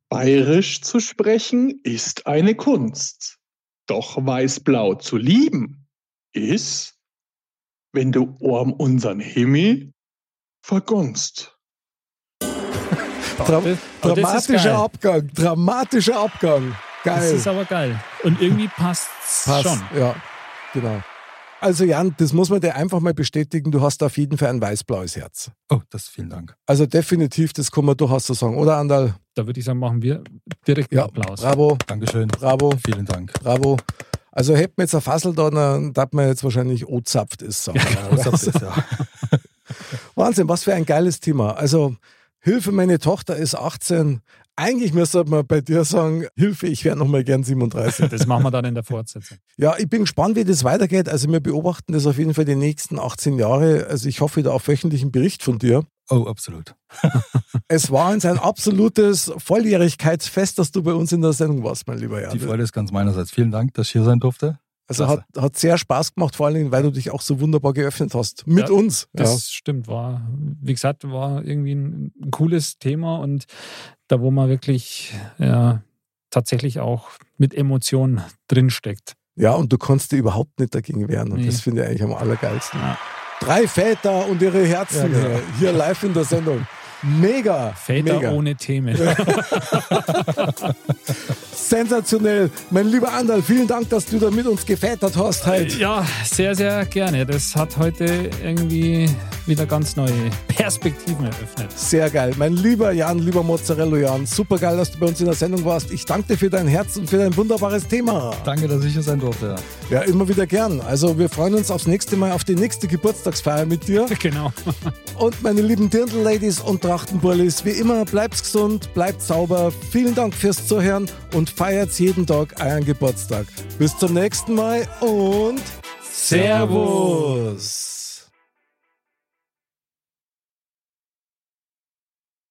Bayerisch zu sprechen ist eine Kunst. Doch weiß-blau zu lieben ist, wenn du um unseren Himmel vergunst. Dra das dramatischer. Abgang. Dramatischer Abgang. Das Geil. ist aber geil. Und irgendwie passt Passt. schon. Ja, genau. Also Jan, das muss man dir einfach mal bestätigen. Du hast auf jeden Fall ein weiß-blaues Herz. Oh, das vielen Dank. Also definitiv, das kann man durchaus so sagen. Oder Andal? Da würde ich sagen, machen wir direkt einen Ja, Applaus. bravo, Dankeschön. bravo, Vielen Dank. bravo. Also hätten wir jetzt ein Fassel da, dann darf man jetzt wahrscheinlich O-zapft ist. Sagen, oder? Das ist ja. Wahnsinn, was für ein geiles Thema. Also Hilfe, meine Tochter ist 18. Eigentlich müsste man bei dir sagen, Hilfe, ich wäre noch mal gern 37. Das machen wir dann in der Fortsetzung. Ja, ich bin gespannt, wie das weitergeht. Also wir beobachten das auf jeden Fall die nächsten 18 Jahre. Also ich hoffe da auf wöchentlichen Bericht von dir. Oh, absolut. Es war uns ein absolutes Volljährigkeitsfest, dass du bei uns in der Sendung warst, mein lieber Jan. Die Freude ist ganz meinerseits. Vielen Dank, dass ich hier sein durfte. Also hat, hat sehr Spaß gemacht, vor allen Dingen, weil du dich auch so wunderbar geöffnet hast. Mit Ja, uns. Das stimmt, war, wie gesagt, war irgendwie ein, ein cooles Thema und da, wo man wirklich ja, tatsächlich auch mit Emotionen drinsteckt. Ja, und du konntest dir überhaupt nicht dagegen wehren. Und Nee. das finde ich eigentlich am allergeilsten. Ja. Drei Väter und ihre Herzen Ja, genau. hier live in der Sendung. Mega. Väter mega. ohne Themen. Sensationell. Mein lieber Andal, vielen Dank, dass du da mit uns gevätert hast heute. Ja, sehr, sehr gerne. Das hat heute irgendwie wieder ganz neue Perspektiven eröffnet. Sehr geil. Mein lieber Jan, lieber Mozzarella Jan, super geil, dass du bei uns in der Sendung warst. Ich danke dir für dein Herz und für dein wunderbares Thema. Danke, dass ich hier sein durfte. Ja, immer wieder gern. Also wir freuen uns aufs nächste Mal, auf die nächste Geburtstagsfeier mit dir. Genau. Und meine lieben Dirndl-Ladies und Trachtenbullis, wie immer, bleibt gesund, bleibt sauber. Vielen Dank fürs Zuhören und feiert jeden Tag euren Geburtstag. Bis zum nächsten Mal und Servus.